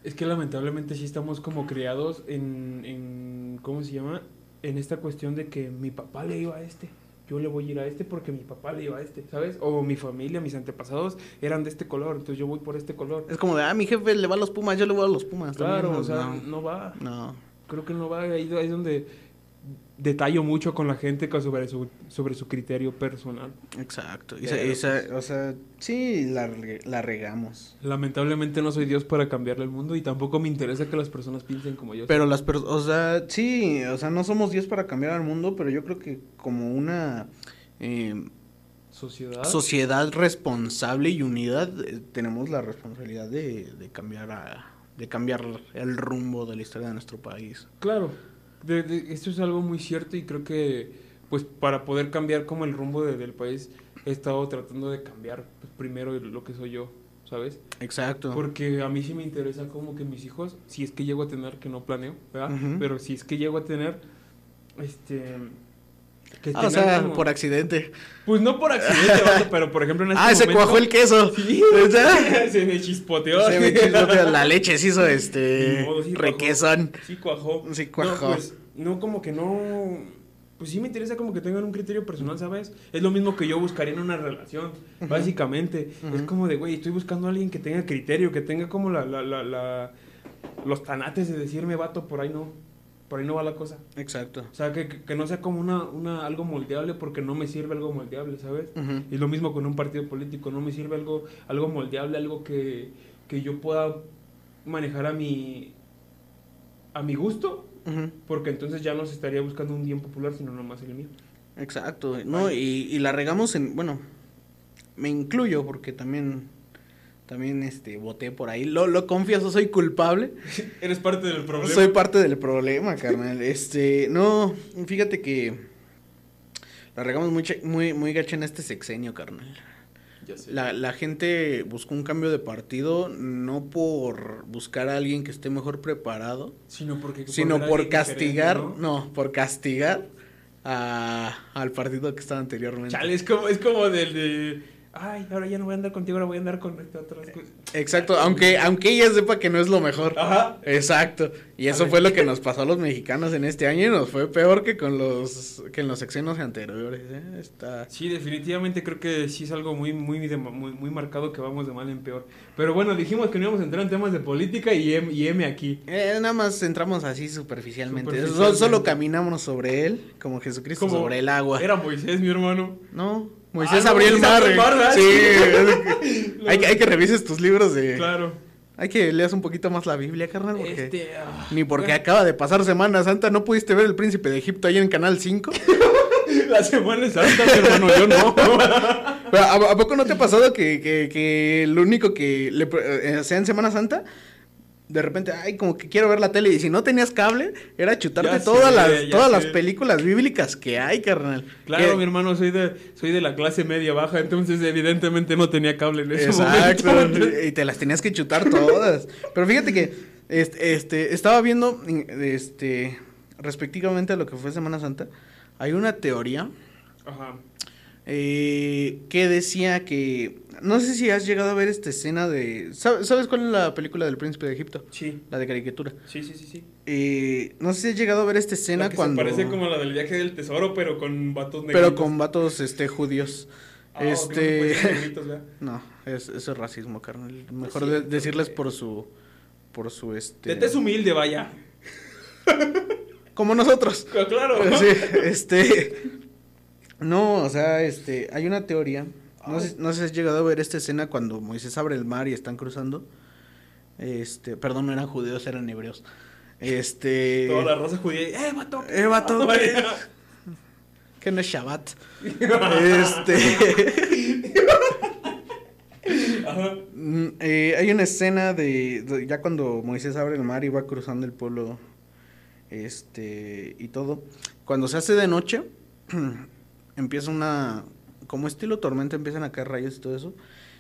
[SPEAKER 2] Es que lamentablemente sí estamos como criados en, en, ¿cómo se llama? En esta cuestión de que mi papá le iba a este, yo le voy a ir a este porque mi papá le iba a este, ¿sabes? O mi familia, mis antepasados eran de este color, entonces yo voy por este color.
[SPEAKER 3] Es como de, ah, mi jefe le va a los Pumas, yo le voy a los Pumas.
[SPEAKER 2] Claro,
[SPEAKER 3] también".
[SPEAKER 2] o sea,
[SPEAKER 3] no.
[SPEAKER 2] no va.
[SPEAKER 3] no.
[SPEAKER 2] Creo que no va. Ahí, ahí es donde detallo mucho con la gente con- sobre su, sobre su criterio personal.
[SPEAKER 3] Exacto. Y
[SPEAKER 2] Pero, pues
[SPEAKER 3] esa- esa- o sea, sí, la, la regamos.
[SPEAKER 2] Lamentablemente no soy Dios para cambiarle el mundo y tampoco me interesa que las personas piensen como yo.
[SPEAKER 3] Pero las personas, o sea, sí, o sea, no somos Dios para cambiar al mundo, pero yo creo que como una eh,
[SPEAKER 2] Sociedad.
[SPEAKER 3] sociedad responsable y unida, eh, tenemos la responsabilidad de, de cambiar a, de cambiar el rumbo de la historia de nuestro país.
[SPEAKER 2] Claro, de- de- esto es algo muy cierto y creo que pues para poder cambiar como el rumbo de- del país he estado tratando de cambiar pues, primero lo que soy yo, ¿sabes?
[SPEAKER 3] Exacto.
[SPEAKER 2] Porque a mí sí me interesa como que mis hijos, si es que llego a tener, que no planeo, ¿verdad? Pero si es que llego a tener, este... Que
[SPEAKER 3] Ah, o sea,
[SPEAKER 2] como-
[SPEAKER 3] por accidente.
[SPEAKER 2] Pues no por accidente, *laughs* vato, pero por ejemplo en este
[SPEAKER 3] Ah, se
[SPEAKER 2] momento-
[SPEAKER 3] cuajó el queso. *laughs*
[SPEAKER 2] Sí,
[SPEAKER 3] O sea, *laughs*
[SPEAKER 2] se me chispoteó.
[SPEAKER 3] se me chispoteó, la leche se hizo este
[SPEAKER 2] modo, sí cuajó.
[SPEAKER 3] requesón.
[SPEAKER 2] Sí cuajó.
[SPEAKER 3] Sí cuajó.
[SPEAKER 2] No, pues, no como que no... Pues sí me interesa como que tengan un criterio personal, ¿sabes? Es lo mismo que yo buscaría en una relación, básicamente. Es como de, güey, estoy buscando a alguien que tenga criterio, que tenga como la, la, la, la- los tanates de decirme, vato, por ahí no, por ahí no va la cosa.
[SPEAKER 3] Exacto.
[SPEAKER 2] O sea, que, que, no sea como una, una, algo moldeable porque no me sirve algo moldeable, ¿sabes? Y lo mismo con un partido político, no me sirve algo, algo moldeable, algo que, que yo pueda manejar a mi, a mi gusto, porque entonces ya no se estaría buscando un bien popular, sino nomás el mío.
[SPEAKER 3] Exacto, no, y, y la regamos en, bueno, me incluyo porque también, también, este, voté por ahí, lo, lo confieso, soy culpable, *laughs*
[SPEAKER 2] Eres parte del problema.
[SPEAKER 3] soy parte del problema, carnal, *laughs* este, no, fíjate que la regamos muy, muy, muy gacha en este sexenio, carnal.
[SPEAKER 2] Ya sé.
[SPEAKER 3] La, la gente buscó un cambio de partido no por buscar a alguien que esté mejor preparado,
[SPEAKER 2] Sino porque
[SPEAKER 3] sino por castigar, ¿no? por castigar a, al partido que estaba anteriormente.
[SPEAKER 2] Chale, es como, es como del de. Ay, ahora ya no voy a andar contigo, ahora voy a andar con esta otra.
[SPEAKER 3] Exacto, aunque, aunque ella sepa que no es lo mejor.
[SPEAKER 2] Ajá.
[SPEAKER 3] Exacto. Y eso fue lo que nos pasó a los mexicanos en este año y nos fue peor que con los que en los sexenios anteriores. ¿eh? Está...
[SPEAKER 2] Sí, definitivamente creo que sí es algo muy, muy, de- muy, muy marcado que vamos de mal en peor. Pero bueno, dijimos que no íbamos a entrar en temas de política y M, y M aquí.
[SPEAKER 3] Eh, nada más entramos así superficialmente.
[SPEAKER 2] Superficialmente.
[SPEAKER 3] Solo, solo caminamos sobre él, como Jesucristo
[SPEAKER 2] Como
[SPEAKER 3] sobre el agua.
[SPEAKER 2] Era Moisés, mi hermano.
[SPEAKER 3] No, Moisés
[SPEAKER 2] Ah, no,
[SPEAKER 3] abrió el mar. Sí. *laughs* hay, que, hay que revises tus libros de...
[SPEAKER 2] Claro.
[SPEAKER 3] Hay que leas un poquito más la Biblia, carnal, porque...
[SPEAKER 2] Este, ah,
[SPEAKER 3] Ni porque
[SPEAKER 2] bueno,
[SPEAKER 3] acaba de pasar Semana Santa, ¿no pudiste ver el príncipe de Egipto ahí en Canal 5? *laughs*
[SPEAKER 2] La Semana Santa, mi *laughs* hermano, yo no.
[SPEAKER 3] Pero, ¿a, a poco no te ha pasado que, que, que lo único que, le, eh, sea en Semana Santa, de repente, ay, como que quiero ver la tele. Y si no tenías cable, era chutarte
[SPEAKER 2] Ya
[SPEAKER 3] todas
[SPEAKER 2] sé,
[SPEAKER 3] las, todas las películas bíblicas que hay, carnal.
[SPEAKER 2] Claro,
[SPEAKER 3] Que-
[SPEAKER 2] mi hermano, soy de, soy de la clase media baja, entonces evidentemente no tenía cable en ese
[SPEAKER 3] Exacto.
[SPEAKER 2] momento.
[SPEAKER 3] y te las tenías que chutar todas. Pero fíjate que este, este, estaba viendo este respectivamente a lo que fue Semana Santa, hay una teoría
[SPEAKER 2] Ajá.
[SPEAKER 3] eh, que decía que no sé si has llegado a ver esta escena de ¿sab- ¿sabes cuál es la película del príncipe de Egipto?
[SPEAKER 2] Sí,
[SPEAKER 3] La de caricatura.
[SPEAKER 2] sí, sí, sí, sí.
[SPEAKER 3] Eh, no sé si has llegado a ver esta escena
[SPEAKER 2] La que
[SPEAKER 3] cuando
[SPEAKER 2] se parece como la del viaje del tesoro, pero con vatos negros.
[SPEAKER 3] pero con vatos este judíos.
[SPEAKER 2] Ah,
[SPEAKER 3] este
[SPEAKER 2] este... *laughs*
[SPEAKER 3] no, es, eso es racismo, carnal. Mejor
[SPEAKER 2] Sí,
[SPEAKER 3] de-
[SPEAKER 2] porque-
[SPEAKER 3] decirles por su por su este
[SPEAKER 2] Tete es humilde, vaya. *laughs*
[SPEAKER 3] como nosotros.
[SPEAKER 2] Claro.
[SPEAKER 3] Sí, *laughs* este. No, o sea, este. Hay una teoría. No sé, no sé si has llegado a ver esta escena cuando Moisés abre el mar y están cruzando. Este. Perdón, no eran judíos, eran hebreos. Este.
[SPEAKER 2] Toda la raza judía. ¡Eh, vato!
[SPEAKER 3] Eh, vato. *laughs* Que no es Shabbat. este.
[SPEAKER 2] Ajá.
[SPEAKER 3] Mm, eh, hay una escena de, de- ya cuando Moisés abre el mar y va cruzando el pueblo este y todo cuando se hace de noche *clears throat* empieza una como estilo tormenta empiezan a caer rayos y todo eso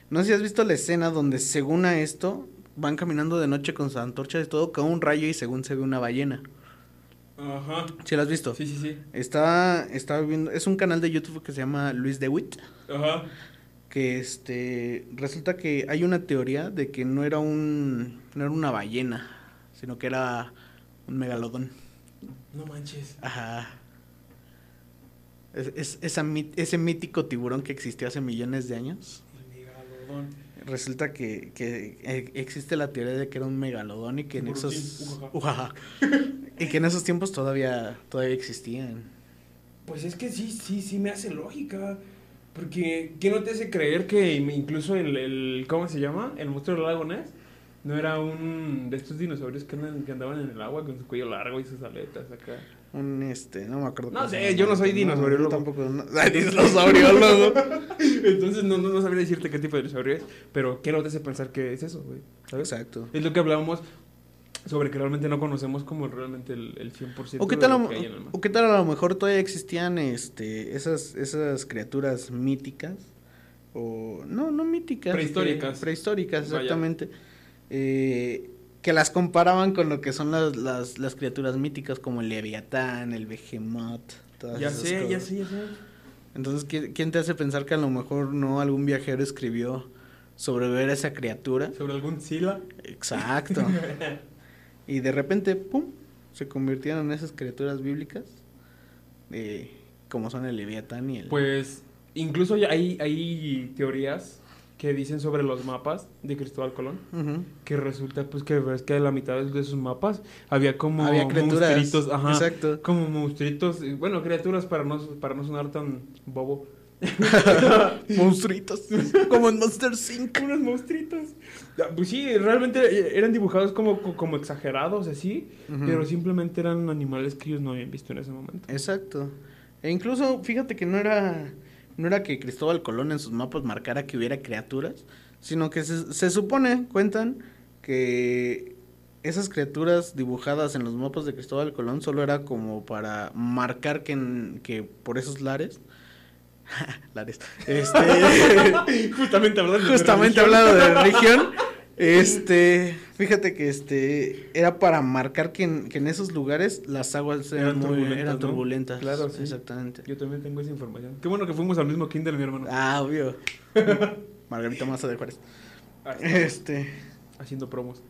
[SPEAKER 3] no sé si has visto la escena donde según a esto van caminando de noche con sus antorchas y todo cae un rayo y según se ve una ballena
[SPEAKER 2] Ajá.
[SPEAKER 3] ¿Sí lo has visto?
[SPEAKER 2] Sí, sí, sí.
[SPEAKER 3] Está, estaba viendo, es un canal de YouTube que se llama Luis DeWitt
[SPEAKER 2] Ajá.
[SPEAKER 3] que este resulta que hay una teoría de que no era un no era una ballena, sino que era un megalodón.
[SPEAKER 2] No manches.
[SPEAKER 3] Ajá. Es, es- esa ese mítico tiburón que existió hace millones de años.
[SPEAKER 2] El megalodón.
[SPEAKER 3] Resulta que, que eh, existe la teoría de que era un megalodón y que en esos
[SPEAKER 2] ujaja. *laughs*
[SPEAKER 3] Y que en esos tiempos todavía todavía existían.
[SPEAKER 2] Pues es que sí, sí, sí me hace lógica. Porque, ¿qué no te hace creer que incluso el, el ¿cómo se llama? El monstruo del lago Ness no era un de estos dinosaurios que andaban en el agua con su cuello largo y sus aletas acá?
[SPEAKER 3] Un este, no me acuerdo.
[SPEAKER 2] No sé, yo no soy dinosauriólogo.
[SPEAKER 3] yo tampoco. No, *laughs* Ay, dinosauriólogo. *laughs*
[SPEAKER 2] Entonces no, no, no sabría decirte qué tipo de dinosaurio es, pero ¿qué no te hace pensar que es eso, güey? ¿Sabes?
[SPEAKER 3] Exacto.
[SPEAKER 2] Es lo que hablábamos sobre que realmente no conocemos como realmente el, el 100%
[SPEAKER 3] ¿O qué,
[SPEAKER 2] de
[SPEAKER 3] tal,
[SPEAKER 2] lo
[SPEAKER 3] a-
[SPEAKER 2] que hay en el mar.
[SPEAKER 3] o qué tal a lo mejor todavía existían este esas esas criaturas míticas o no no míticas
[SPEAKER 2] Prehistóricas.
[SPEAKER 3] eh, prehistóricas exactamente eh, que las comparaban con lo que son las, las, las criaturas míticas como el leviatán el behemoth todas
[SPEAKER 2] Ya
[SPEAKER 3] esas
[SPEAKER 2] sé, ya
[SPEAKER 3] cosas.
[SPEAKER 2] sé, ya sé.
[SPEAKER 3] entonces ¿quién, quién te hace pensar que a lo mejor no algún viajero escribió sobre ver a esa criatura
[SPEAKER 2] Sobre algún Sila.
[SPEAKER 3] Exacto. *laughs* y de repente, ¡pum! Se convirtieron en esas criaturas bíblicas. eh, como son el Leviatán y el.
[SPEAKER 2] Pues incluso hay, hay teorías que dicen sobre los mapas de Cristóbal Colón. Que resulta pues que ves que la mitad de esos mapas había como
[SPEAKER 3] Había criaturas.
[SPEAKER 2] monstruitos, ajá,
[SPEAKER 3] Exacto.
[SPEAKER 2] como monstruitos, eh, bueno, criaturas para no para no sonar tan bobo. *laughs*
[SPEAKER 3] Monstruitos. como en Monster 5. *laughs*
[SPEAKER 2] Unos monstruitos. Ya, Pues sí, realmente eran dibujados como, como exagerados así, pero simplemente eran animales que ellos no habían visto en ese momento.
[SPEAKER 3] Exacto. E incluso, fíjate que no era. No era que Cristóbal Colón en sus mapas marcara que hubiera criaturas, sino que se, se supone, cuentan, que esas criaturas dibujadas en los mapas de Cristóbal Colón solo era como para marcar que, en- que por esos lares. *laughs* lares. Este. *laughs*
[SPEAKER 2] Justamente hablando de religión.
[SPEAKER 3] hablando de religión. Este, fíjate que este era para marcar que en, que en esos lugares las aguas eran,
[SPEAKER 2] Eran
[SPEAKER 3] muy-
[SPEAKER 2] turbulentas,
[SPEAKER 3] eran
[SPEAKER 2] ¿no?
[SPEAKER 3] turbulentas.
[SPEAKER 2] Claro, sí.
[SPEAKER 3] exactamente.
[SPEAKER 2] Yo también tengo esa información. Qué bueno que fuimos al mismo kinder, mi hermano.
[SPEAKER 3] Ah, obvio. *laughs* Margarita Maza de Juárez. Este,
[SPEAKER 2] Haciendo promos.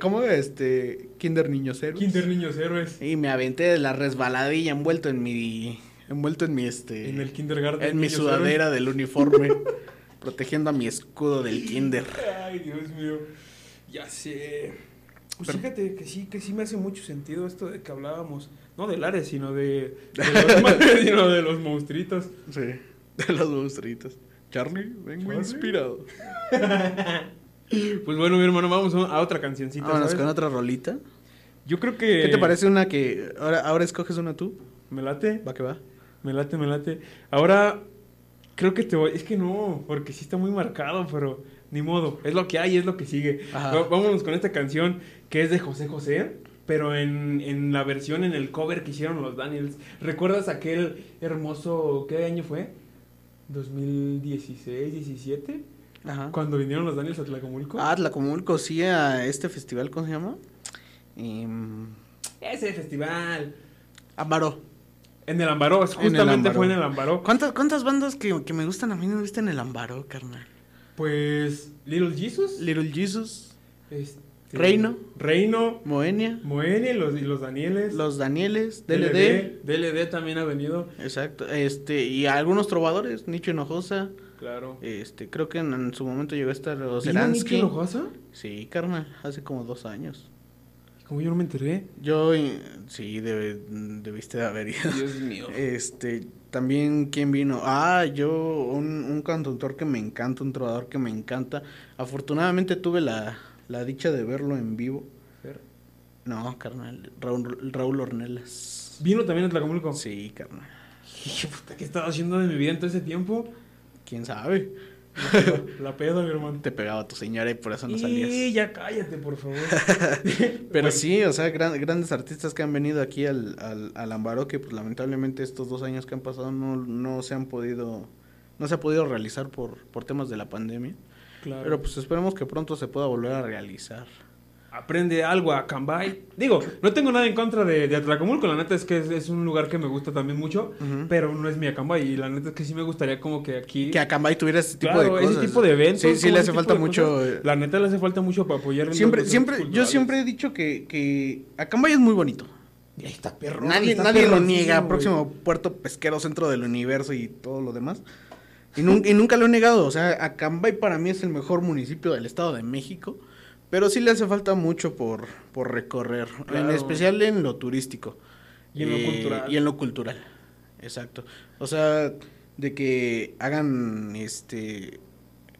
[SPEAKER 3] ¿cómo este Kinder Niños Héroes?
[SPEAKER 2] Kinder Niños Héroes.
[SPEAKER 3] Y me aventé de la resbaladilla envuelto en mi envuelto en mi este
[SPEAKER 2] En el kindergarten.
[SPEAKER 3] en mi sudadera del uniforme, *laughs* protegiendo a mi escudo del kinder.
[SPEAKER 2] Ay, Dios mío. Ya sé. Pues
[SPEAKER 3] Pero-
[SPEAKER 2] fíjate que sí, que sí me hace mucho sentido esto de que hablábamos, no del Ares, sino de, de *laughs* los, sino de los monstruitos.
[SPEAKER 3] Sí, de los monstruitos. Charlie, vengo
[SPEAKER 2] Charlie.
[SPEAKER 3] inspirado.
[SPEAKER 2] Pues bueno, mi hermano, vamos a a otra cancioncita,
[SPEAKER 3] Vámonos
[SPEAKER 2] ¿sabes?
[SPEAKER 3] con otra rolita.
[SPEAKER 2] Yo creo que...
[SPEAKER 3] ¿Qué te parece una que ahora ahora escoges una tú?
[SPEAKER 2] Me late.
[SPEAKER 3] Va que va.
[SPEAKER 2] Me late, me late. Ahora, Creo que te voy. Es que no, porque sí está muy marcado, pero ni modo. Es lo que hay, es lo que sigue.
[SPEAKER 3] Ajá.
[SPEAKER 2] Vámonos con esta canción que es de José José, pero en, en la versión, en el cover que hicieron los Daniels. ¿Recuerdas aquel hermoso. ¿Qué año fue? ¿2016, 17?
[SPEAKER 3] Ajá.
[SPEAKER 2] Cuando vinieron los Daniels a Tlacomulco.
[SPEAKER 3] Ah, Tlacomulco, sí, a este festival, ¿cómo se llama? Em,
[SPEAKER 2] Ese festival.
[SPEAKER 3] Amaro.
[SPEAKER 2] En el Ambaró,
[SPEAKER 3] En el
[SPEAKER 2] justamente
[SPEAKER 3] Ambaró.
[SPEAKER 2] fue en el Ambaró.
[SPEAKER 3] ¿Cuántas, ¿Cuántas bandas que, que me gustan a mí no visten el Amaro, carnal?
[SPEAKER 2] Pues Little Jesus.
[SPEAKER 3] Little Jesus,
[SPEAKER 2] este,
[SPEAKER 3] Reino.
[SPEAKER 2] Reino.
[SPEAKER 3] Moenia,
[SPEAKER 2] Moenia y los, y los Danieles.
[SPEAKER 3] Los Danieles, DLD.
[SPEAKER 2] DLD. DLD también ha venido.
[SPEAKER 3] Exacto, este, y algunos trovadores, Nicho Hinojosa,
[SPEAKER 2] Claro.
[SPEAKER 3] este, creo que en, en su momento llegó a estar
[SPEAKER 2] ¿Vino
[SPEAKER 3] Zeransky.
[SPEAKER 2] Nicky Hinojosa?
[SPEAKER 3] Sí, carnal, hace como dos años.
[SPEAKER 2] Como yo no me enteré.
[SPEAKER 3] Yo, eh, sí, debe- debiste de haber ido.
[SPEAKER 2] Dios mío. *laughs*
[SPEAKER 3] Este, también, ¿quién vino? Ah, yo, un, un cantautor que me encanta, un trovador que me encanta. Afortunadamente tuve la, la dicha de verlo en vivo. No, carnal, Raúl, Raúl Ornelas.
[SPEAKER 2] ¿Vino también a Tlacomulco?
[SPEAKER 3] Sí, carnal.
[SPEAKER 2] Hijo, puta, ¿Qué estaba haciendo de mi vida en todo ese tiempo?
[SPEAKER 3] ¿Quién sabe?
[SPEAKER 2] La pedo, mi hermano.
[SPEAKER 3] Te pegaba tu señora y por eso no
[SPEAKER 2] Y
[SPEAKER 3] salías.
[SPEAKER 2] ya cállate, por favor. *laughs*
[SPEAKER 3] Pero
[SPEAKER 2] Bueno,
[SPEAKER 3] sí, o sea, gran- grandes artistas que han venido aquí al, al, al Ambaro que pues lamentablemente estos dos años que han pasado no, no se han podido, no se ha podido realizar por, por temas de la pandemia.
[SPEAKER 2] Claro.
[SPEAKER 3] Pero pues esperemos que pronto se pueda volver a realizar.
[SPEAKER 2] Aprende algo a Cambay. Digo, no tengo nada en contra de, de Atlacomulco. La neta es que es, es un lugar que me gusta también mucho. Pero no es mi Acambay. Y la neta es que sí me gustaría como que aquí...
[SPEAKER 3] Que a Cambay tuviera ese tipo
[SPEAKER 2] Claro,
[SPEAKER 3] de cosas.
[SPEAKER 2] ese tipo de eventos.
[SPEAKER 3] Sí, sí le hace falta mucho.
[SPEAKER 2] cosas.
[SPEAKER 3] eh,
[SPEAKER 2] La neta le hace falta mucho para apoyar en
[SPEAKER 3] Siempre, yo siempre he dicho que, que Acambay es muy bonito.
[SPEAKER 2] Y ahí está perro.
[SPEAKER 3] nadie
[SPEAKER 2] está
[SPEAKER 3] nadie lo niega. Próximo puerto pesquero, centro del universo y todo lo demás. Y, nun- y nunca lo he negado. O sea, Acambay para mí es el mejor municipio del Estado de México. Pero sí le hace falta mucho por, por recorrer. En especial en lo turístico.
[SPEAKER 2] Y en lo cultural.
[SPEAKER 3] Y en lo cultural. Exacto. O sea, de que hagan este.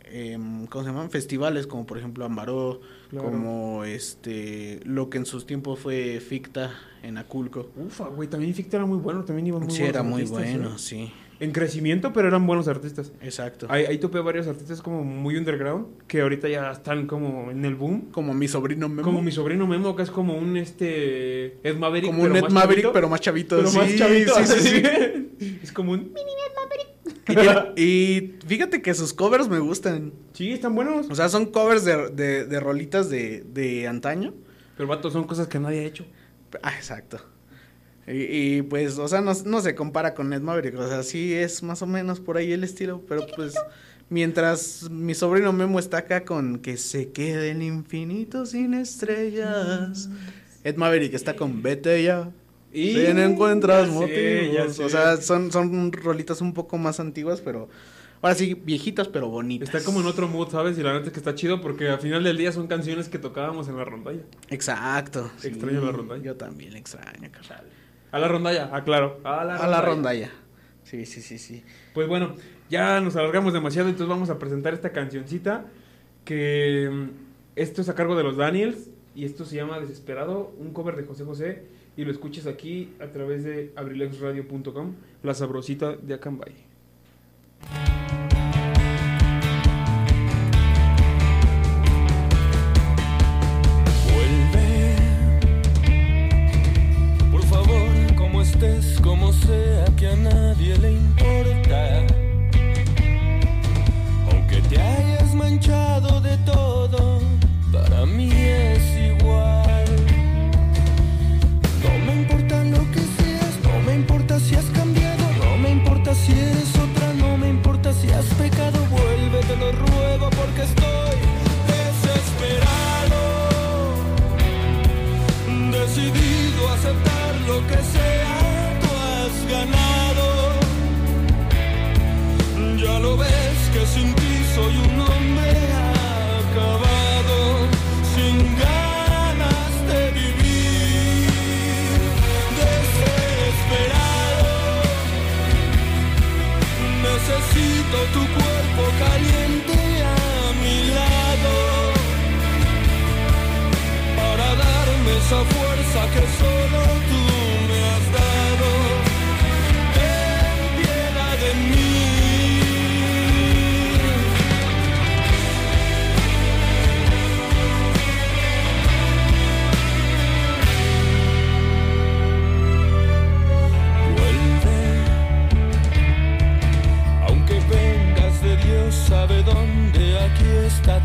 [SPEAKER 3] em, ¿Cómo se llaman? Festivales como por ejemplo Ambaró.
[SPEAKER 2] Claro.
[SPEAKER 3] Como este. Lo que en sus tiempos fue Ficta en Aculco.
[SPEAKER 2] Ufa, güey, también Ficta era muy bueno, también iban muy
[SPEAKER 3] sí, era muy
[SPEAKER 2] artistas,
[SPEAKER 3] bueno,
[SPEAKER 2] ¿eh?
[SPEAKER 3] sí.
[SPEAKER 2] En crecimiento, pero eran buenos artistas.
[SPEAKER 3] Exacto.
[SPEAKER 2] Ahí, ahí topé varios artistas como muy underground, que ahorita ya están como en el boom.
[SPEAKER 3] Como mi sobrino Memo.
[SPEAKER 2] Como mi sobrino Memo, que es como un este Ed Maverick,
[SPEAKER 3] Como un Ed Maverick,
[SPEAKER 2] chavito.
[SPEAKER 3] pero más chavito.
[SPEAKER 2] Pero
[SPEAKER 3] sí,
[SPEAKER 2] más chavito.
[SPEAKER 3] sí, sí, sí. *laughs*
[SPEAKER 2] es como un...
[SPEAKER 3] Y, tiene- y fíjate que sus covers me gustan.
[SPEAKER 2] Sí, están buenos.
[SPEAKER 3] O sea, son covers de, de, de rolitas de, de antaño.
[SPEAKER 2] Pero vato, son cosas que nadie ha hecho.
[SPEAKER 3] Ah, exacto. Y, y, pues, o sea, no, no se compara con Ed Maverick. O sea, sí es más o menos por ahí el estilo. Pero pues, mientras mi sobrino Memo está acá con que se quede el infinito sin estrellas. Ed Maverick está con vete ya.
[SPEAKER 2] Y
[SPEAKER 3] Si no encuentras motivos.
[SPEAKER 2] sé.
[SPEAKER 3] O sea, son, son rolitas un poco más antiguas, pero ahora sí, viejitas, pero bonitas.
[SPEAKER 2] Está como en otro mood, ¿sabes? Y la neta es que está chido porque al final del día son canciones que tocábamos en la rondalla.
[SPEAKER 3] Exacto.
[SPEAKER 2] Extraño la rondalla.
[SPEAKER 3] Yo también extraño, carnal.
[SPEAKER 2] A la rondalla, ah, claro. A la
[SPEAKER 3] A la rondalla. Sí, sí, sí, sí.
[SPEAKER 2] Pues bueno, ya nos alargamos demasiado, entonces vamos a presentar esta cancioncita que mm, esto es a cargo de los Daniels y esto se llama Desesperado, un cover de José José y lo escuchas aquí a través de abrilexradio.com, la sabrosita de Acambay.
[SPEAKER 6] Como sea, que a nadie le importa. Aunque te hayas manchado Tu cuerpo caliente a mi lado para darme esa fuerza aquí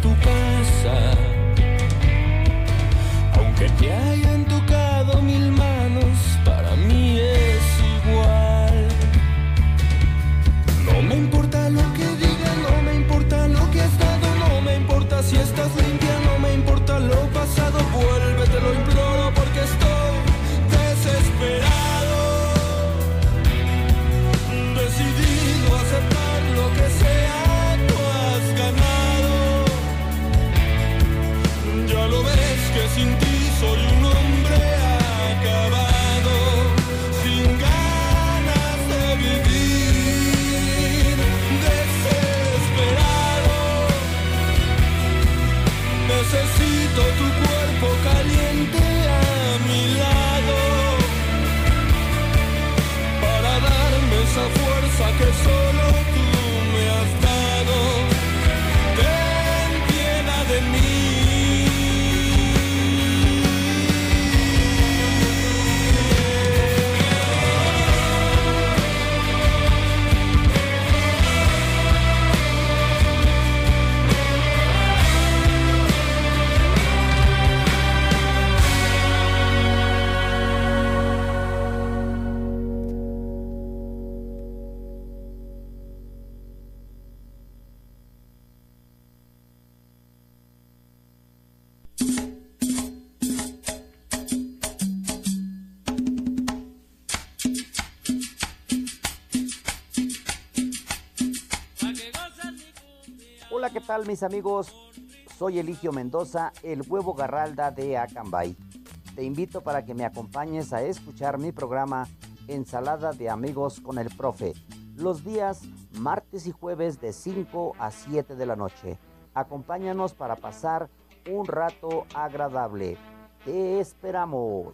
[SPEAKER 7] mis amigos? Soy Eligio Mendoza, el huevo garralda de Acambay. Te invito para que me acompañes a escuchar mi programa Ensalada de Amigos con el Profe, los días martes y jueves de 5 a 7 de la noche. Acompáñanos para pasar un rato agradable. Te esperamos.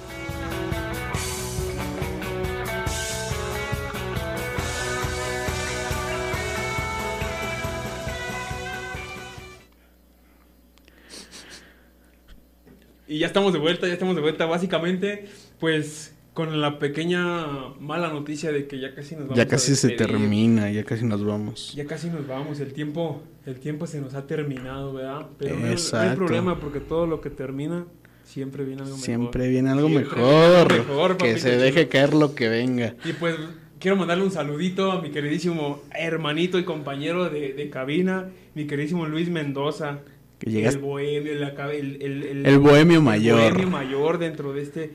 [SPEAKER 2] Y ya estamos de vuelta, ya estamos de vuelta. Básicamente, pues con la pequeña mala noticia de que ya casi nos vamos
[SPEAKER 3] Ya
[SPEAKER 2] a
[SPEAKER 3] casi se termina, ya casi nos vamos.
[SPEAKER 2] Ya casi nos vamos, el tiempo, el tiempo se nos ha terminado, ¿verdad? Pero no hay- no hay,
[SPEAKER 3] Exacto.
[SPEAKER 2] problema porque todo lo que termina siempre viene algo mejor.
[SPEAKER 3] Siempre viene algo
[SPEAKER 2] Siempre
[SPEAKER 3] mejor.
[SPEAKER 2] viene algo mejor,
[SPEAKER 3] que se deje caer lo que venga.
[SPEAKER 2] Y pues quiero mandarle un saludito a mi queridísimo hermanito y compañero de, de cabina, mi queridísimo Luis Mendoza.
[SPEAKER 3] Que llegas-
[SPEAKER 2] El bohemio, el, el, el- el-
[SPEAKER 3] El bohemio
[SPEAKER 2] el
[SPEAKER 3] mayor.
[SPEAKER 2] bohemio mayor dentro de este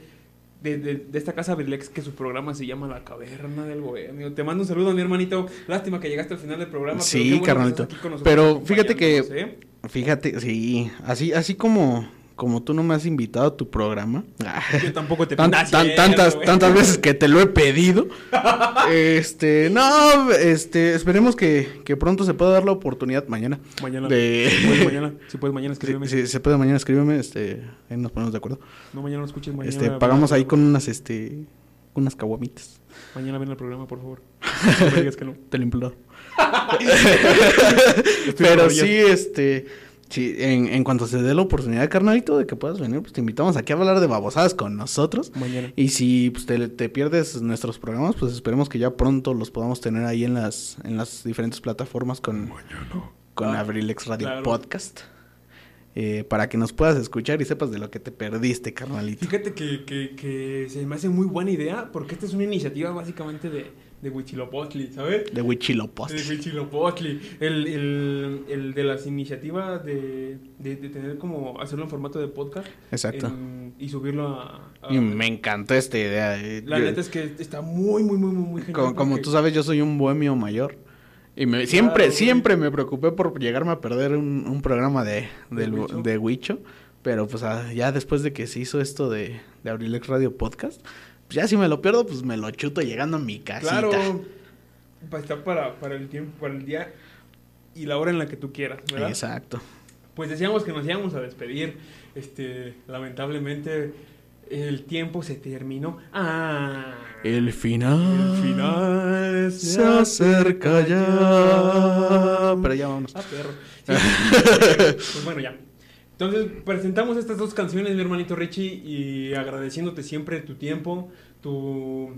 [SPEAKER 2] de, de- de esta casa Brilex que su programa se llama La Caverna del Bohemio. Te mando un saludo, mi hermanito. Lástima que llegaste al final del programa. pero
[SPEAKER 3] Sí,
[SPEAKER 2] que
[SPEAKER 3] carnalito. Pero fíjate que,
[SPEAKER 2] ¿eh?
[SPEAKER 3] fíjate, sí, así, así como, como tú no me has invitado a tu programa. *laughs*
[SPEAKER 2] Yo tampoco te
[SPEAKER 3] Tan- tan-
[SPEAKER 2] cierto,
[SPEAKER 3] tantas, tantas veces que te lo he pedido. *laughs* este, no, este, esperemos que, que pronto se pueda dar la oportunidad mañana.
[SPEAKER 2] Mañana.
[SPEAKER 3] De-
[SPEAKER 2] Si puedes *laughs* mañana, si puedes mañana escríbeme.
[SPEAKER 3] Si, si se puede mañana, escríbeme, este, ahí nos ponemos de acuerdo.
[SPEAKER 2] No, mañana no escuches mañana.
[SPEAKER 3] Este, pagamos ahí con unas, este, unas caguamitas.
[SPEAKER 2] Mañana ven al programa, por favor. No me digas que no.
[SPEAKER 3] Te lo imploro. Pero sí, este, sí, en, en cuanto se dé la oportunidad, carnalito, de que puedas venir, pues te invitamos aquí a hablar de babosadas con nosotros.
[SPEAKER 2] Mañana.
[SPEAKER 3] Y si pues, te, te pierdes nuestros programas, pues esperemos que ya pronto los podamos tener ahí en las, en las diferentes plataformas con, con
[SPEAKER 2] Ah,
[SPEAKER 3] Abrilex Radio
[SPEAKER 2] claro.
[SPEAKER 3] Podcast. eh, para que nos puedas escuchar y sepas de lo que te perdiste, carnalito.
[SPEAKER 2] Fíjate que, que, que se me hace muy buena idea porque esta es una iniciativa básicamente de, de Huichilopostli, ¿sabes?
[SPEAKER 3] De Huichilopost.
[SPEAKER 2] De Huichilopostli. El, el, el de las iniciativas de, de, de tener como hacerlo en formato de podcast.
[SPEAKER 3] Exacto.
[SPEAKER 2] en- y subirlo a... a-
[SPEAKER 3] Y me encantó esta idea.
[SPEAKER 2] La
[SPEAKER 3] Yo-
[SPEAKER 2] neta es que está muy, muy, muy, muy, muy genial.
[SPEAKER 3] como, como tú sabes, yo soy un bohemio mayor. Y me, siempre,
[SPEAKER 2] Claro,
[SPEAKER 3] siempre me preocupé por llegarme a perder un, un programa de,
[SPEAKER 2] ¿De Huicho?
[SPEAKER 3] de Huicho. Pero pues ah, ya después de que se hizo esto de, de Abrilex Radio Podcast, ya si me lo pierdo, pues me lo chuto llegando a mi casita.
[SPEAKER 2] Claro. pa- Está para, para el tiempo, para el día y la hora en la que tú quieras, ¿verdad?
[SPEAKER 3] Exacto.
[SPEAKER 2] Pues decíamos que nos íbamos a despedir. Este, lamentablemente el tiempo se terminó. Ah.
[SPEAKER 3] El final.
[SPEAKER 2] El final
[SPEAKER 3] se acerca ya. Pero ya vámonos.
[SPEAKER 2] Ah, perro. Sí. *laughs* pues bueno, ya. Entonces, presentamos estas dos canciones, mi hermanito Richie, y agradeciéndote siempre tu tiempo, tu,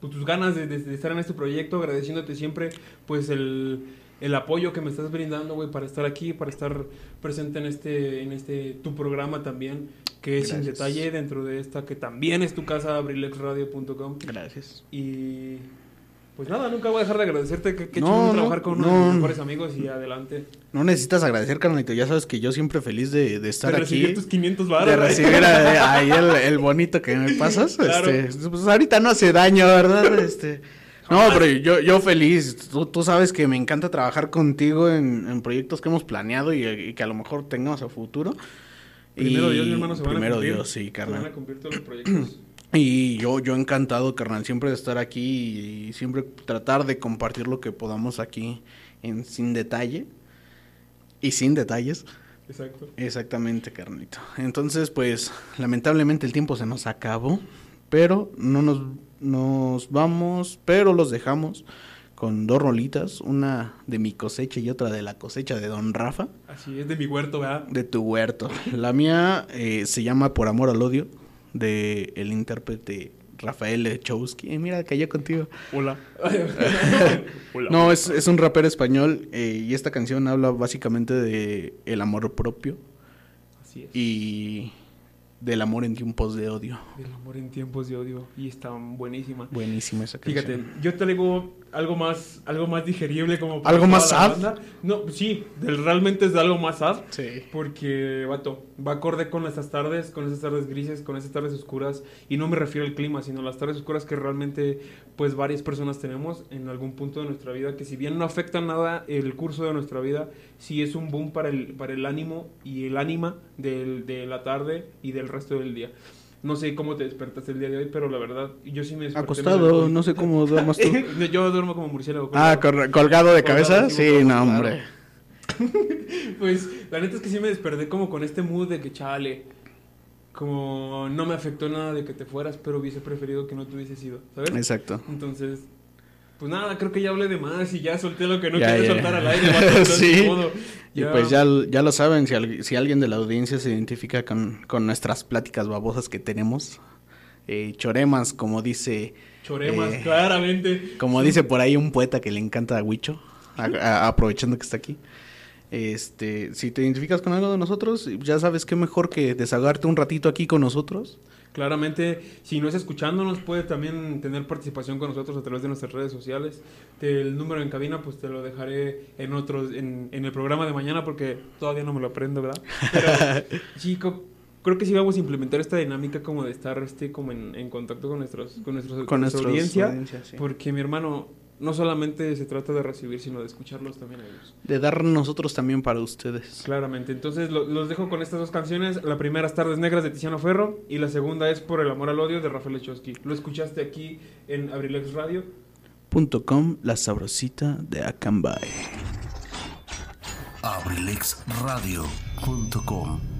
[SPEAKER 2] tu- tus ganas de, de- de estar en este proyecto, agradeciéndote siempre, pues, el, el apoyo que me estás brindando, güey, para estar aquí, para estar presente en este, en este, tu programa también, que es sin
[SPEAKER 3] Gracias.
[SPEAKER 2] detalle dentro de esta, que también es tu casa, abrilexradio.com.
[SPEAKER 3] Gracias.
[SPEAKER 2] Y pues nada, nunca voy a dejar de agradecerte que, que
[SPEAKER 3] No,
[SPEAKER 2] chido
[SPEAKER 3] no,
[SPEAKER 2] trabajar con uno de
[SPEAKER 3] no.
[SPEAKER 2] mis mejores amigos y adelante.
[SPEAKER 3] No necesitas agradecer, carnalito. Ya sabes que yo siempre feliz de, de estar
[SPEAKER 2] de
[SPEAKER 3] aquí.
[SPEAKER 2] recibir tus 500 baros.
[SPEAKER 3] de recibir a- ahí el, el bonito que me *laughs* pasas.
[SPEAKER 2] Claro.
[SPEAKER 3] Este, pues ahorita no hace daño, ¿verdad? Este, no, pero yo, yo feliz. Tú, tú sabes que me encanta trabajar contigo en, en proyectos que hemos planeado y, y que a lo mejor tengamos a futuro.
[SPEAKER 2] Primero
[SPEAKER 3] Y-
[SPEAKER 2] Dios, mi hermano, se van a
[SPEAKER 3] Primero
[SPEAKER 2] cumplir.
[SPEAKER 3] Dios, sí,
[SPEAKER 2] Se
[SPEAKER 3] carnal.
[SPEAKER 2] van a cumplir todos los proyectos. *clears throat*
[SPEAKER 3] Y yo, yo encantado, carnal, siempre de estar aquí y siempre tratar de compartir lo que podamos aquí en sin detalle y sin detalles.
[SPEAKER 2] Exacto.
[SPEAKER 3] Exactamente, carnalito. Entonces, pues, lamentablemente el tiempo se nos acabó, pero no nos, nos vamos, pero los dejamos con dos rolitas, una de mi cosecha y otra de la cosecha de Don Rafa,
[SPEAKER 2] Así es de mi huerto, ¿verdad?
[SPEAKER 3] de tu huerto. La mía eh, se llama Por Amor al Odio, de el intérprete Rafael Lechowski. Eh, mira, cayó contigo. *laughs*
[SPEAKER 2] Hola.
[SPEAKER 3] No, es, es un rapero español eh, y esta canción habla básicamente de el amor propio
[SPEAKER 2] Así es.
[SPEAKER 3] y del amor en tiempos de odio.
[SPEAKER 2] El amor en tiempos de odio. Y está buenísima.
[SPEAKER 3] Buenísima esa canción.
[SPEAKER 2] Fíjate, yo traigo algo más, algo más digerible como para
[SPEAKER 3] ¿Algo más sad?
[SPEAKER 2] banda. No, sí, del- realmente es de algo más sad.
[SPEAKER 3] Sí.
[SPEAKER 2] Porque, vato, va acorde con esas tardes, con esas tardes grises, con esas tardes oscuras. Y no me refiero al clima, sino las tardes oscuras que realmente, pues, varias personas tenemos en algún punto de nuestra vida. Que si bien no afecta nada el curso de nuestra vida, sí es un boom para el, para el ánimo y el ánima del- de la tarde y del resto del día. No sé cómo te despertaste el día de hoy, pero la verdad, yo sí me desperté.
[SPEAKER 3] Acostado, no sé cómo duermas tú. *laughs*
[SPEAKER 2] yo duermo como murciélago.
[SPEAKER 3] ah,
[SPEAKER 2] colgado.
[SPEAKER 3] de cabeza.
[SPEAKER 2] Sí,
[SPEAKER 3] no, hombre. *laughs*
[SPEAKER 2] Pues la neta es que sí me desperté como con este mood de que chale. Como no me afectó nada de que te fueras, pero hubiese preferido que no te hubieses ido, ¿sabes?
[SPEAKER 3] Exacto.
[SPEAKER 2] Entonces, pues nada, creo que ya hablé de más y ya solté lo que no quería soltar al aire. vato, *laughs*
[SPEAKER 3] Sí. Y pues ya, ya lo saben, si, al- si alguien de la audiencia se identifica con, con nuestras pláticas babosas que tenemos, eh, choremas, como dice,
[SPEAKER 2] Choremas,
[SPEAKER 3] eh,
[SPEAKER 2] claramente.
[SPEAKER 3] como dice por ahí un poeta que le encanta a Huicho, a- a- aprovechando que está aquí. Este, si te identificas con algo de nosotros, ya sabes qué mejor que desahogarte un ratito aquí con nosotros.
[SPEAKER 2] Claramente, si no es escuchándonos, puede también tener participación con nosotros a través de nuestras redes sociales. El número en cabina, pues te lo dejaré en otros, en, en el programa de mañana, porque todavía no me lo aprendo, ¿verdad? Pero *laughs* sí, co- creo que sí vamos a implementar esta dinámica como de estar este, como en, en contacto con nuestros, con nuestros,
[SPEAKER 3] Con
[SPEAKER 2] nuestra
[SPEAKER 3] nuestros
[SPEAKER 2] audiencia,
[SPEAKER 3] sí.
[SPEAKER 2] porque mi hermano no solamente se trata de recibir, sino de escucharlos también a ellos.
[SPEAKER 3] De dar nosotros también para ustedes.
[SPEAKER 2] Claramente. Entonces lo- los dejo con estas dos canciones. La primera es Tardes Negras de Tiziano Ferro y la segunda es Por el Amor al Odio de Rafael Lechowski. Lo escuchaste aquí en Abrilex Radio.
[SPEAKER 3] Com, la sabrosita de Acambay.
[SPEAKER 8] abrilexradio.com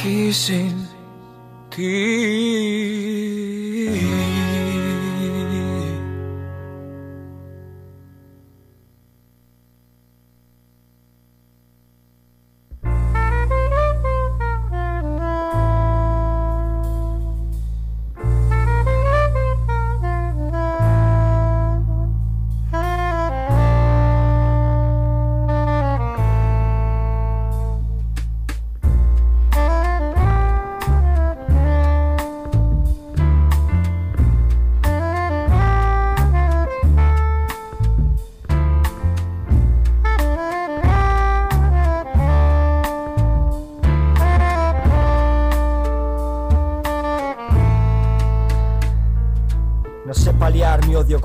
[SPEAKER 9] Aquí sin ti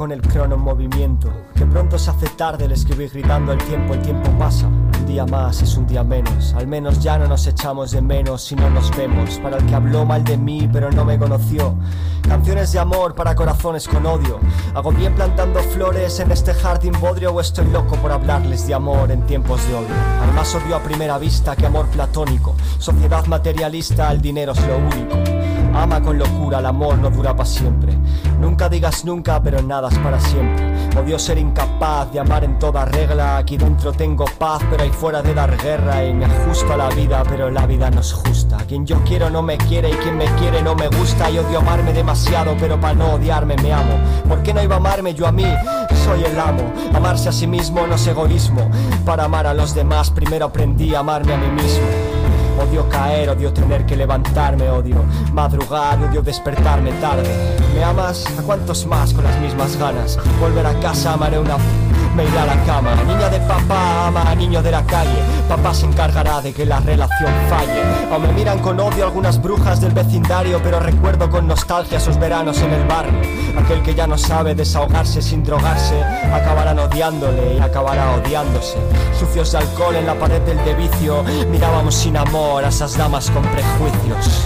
[SPEAKER 8] con el crono en movimiento. Que pronto se hace tarde el escribir gritando el tiempo, el tiempo pasa. Un día más es un día menos. Al menos ya no nos echamos de menos si no nos vemos. Para el que habló mal de mí pero no me conoció. Canciones de amor para corazones con odio. Hago bien plantando flores en este jardín bodrio o estoy loco por hablarles de amor en tiempos de odio. Al más odio a primera vista que amor platónico. Sociedad materialista, el dinero es lo único. Ama con locura, el amor no dura para siempre. Nunca digas nunca, pero nada es para siempre. Odio ser incapaz de amar en toda regla. Aquí dentro tengo paz, pero ahí fuera de dar guerra. Y me ajusto a la vida, pero la vida no es justa. Quien yo quiero no me quiere y quien me quiere no me gusta. Y odio amarme demasiado, pero para no odiarme me amo. ¿Por qué no iba a amarme yo a mí? Soy el amo. Amarse a sí mismo no es egoísmo. Para amar a los demás, primero aprendí a amarme a mí mismo. Odio caer, odio tener que levantarme, odio madrugar, odio despertarme tarde. ¿Me amas? ¿A cuántos más con las mismas ganas? Volver a casa, amaré una... Me iré a la cama. Niña de papá ama a niño de la calle. Papá se encargará de que la relación falle. O me miran con odio algunas brujas del vecindario, pero recuerdo con nostalgia esos veranos en el barrio. Aquel que ya no sabe desahogarse sin drogarse, acabarán odiándole y acabará odiándose. Sucios de alcohol en la pared del de vicio, mirábamos sin amor a esas damas con prejuicios.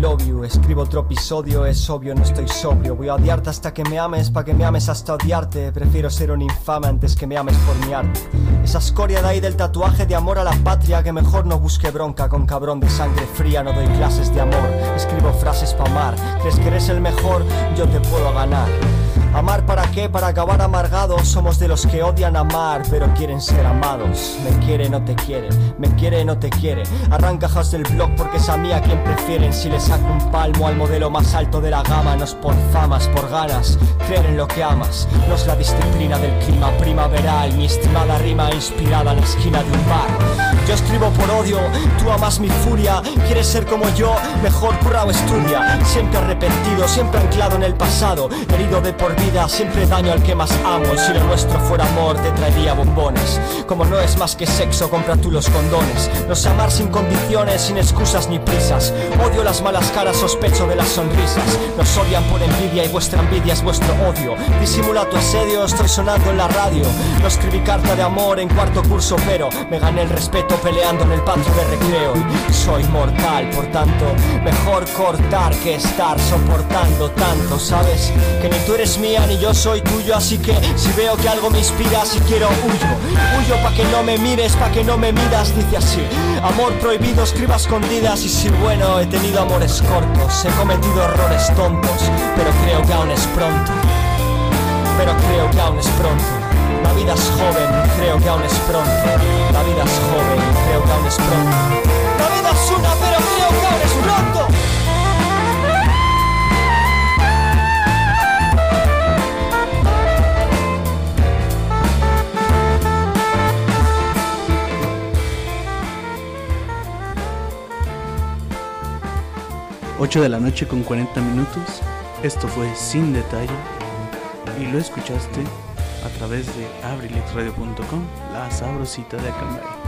[SPEAKER 8] Love you Escribo otro episodio, es obvio, no estoy sobrio. Voy a odiarte hasta que me ames, pa' que me ames hasta odiarte. Prefiero ser un infame antes que me ames por mi arte. Esa escoria de ahí del tatuaje de amor a la patria Que mejor no busque bronca con cabrón de sangre fría No doy clases de amor, escribo frases pa' amar. ¿Crees que eres el mejor? Yo te puedo ganar ¿Amar para qué? Para acabar amargados. Somos de los que odian amar, pero quieren ser amados. Me quiere, no te quiere. Me quiere, no te quiere. Arranca del blog porque es a mí a quien prefieren. Si le saco un palmo al modelo más alto de la gama, no es por famas, por ganas. Creer en lo que amas. No es la disciplina del clima primaveral. Mi estimada rima inspirada en la esquina de un bar. Yo escribo por odio, tú amas mi furia. Quieres ser como yo, mejor curra o estudia. Siempre arrepentido, siempre anclado en el pasado. Herido de por vida, siempre daño al que más amo. Si lo nuestro fuera amor, te traería bombones. Como no es más que sexo, compra tú los condones. No sé amar sin condiciones, sin excusas ni prisas. Odio las malas caras, sospecho de las sonrisas. Nos odian por envidia y vuestra envidia es vuestro odio. Disimula tu asedio, estoy sonando en la radio. No escribí carta de amor en cuarto curso, pero me gané el respeto peleando en el patio de recreo. Y soy mortal, por tanto, mejor cortar que estar soportando tanto, ¿sabes? Que ni tú eres mía ni yo soy tuyo, así que si veo que algo me inspira, si quiero huyo. Huyo pa' que no me mires, pa' que no me miras, dice así. Amor prohibido, escriba escondidas y si bueno, he tenido amores cortos, he cometido errores tontos, pero creo que aún es pronto. Pero creo que aún es pronto. La vida es joven, creo que aún es pronto. La vida es joven, creo que aún es pronto. La vida es una, pero creo que aún es pronto.
[SPEAKER 3] Ocho de la noche con 40 minutos. Esto fue Sin Detalle. Y lo escuchaste a través de abrilexradio.com, la sabrosita de Acambay.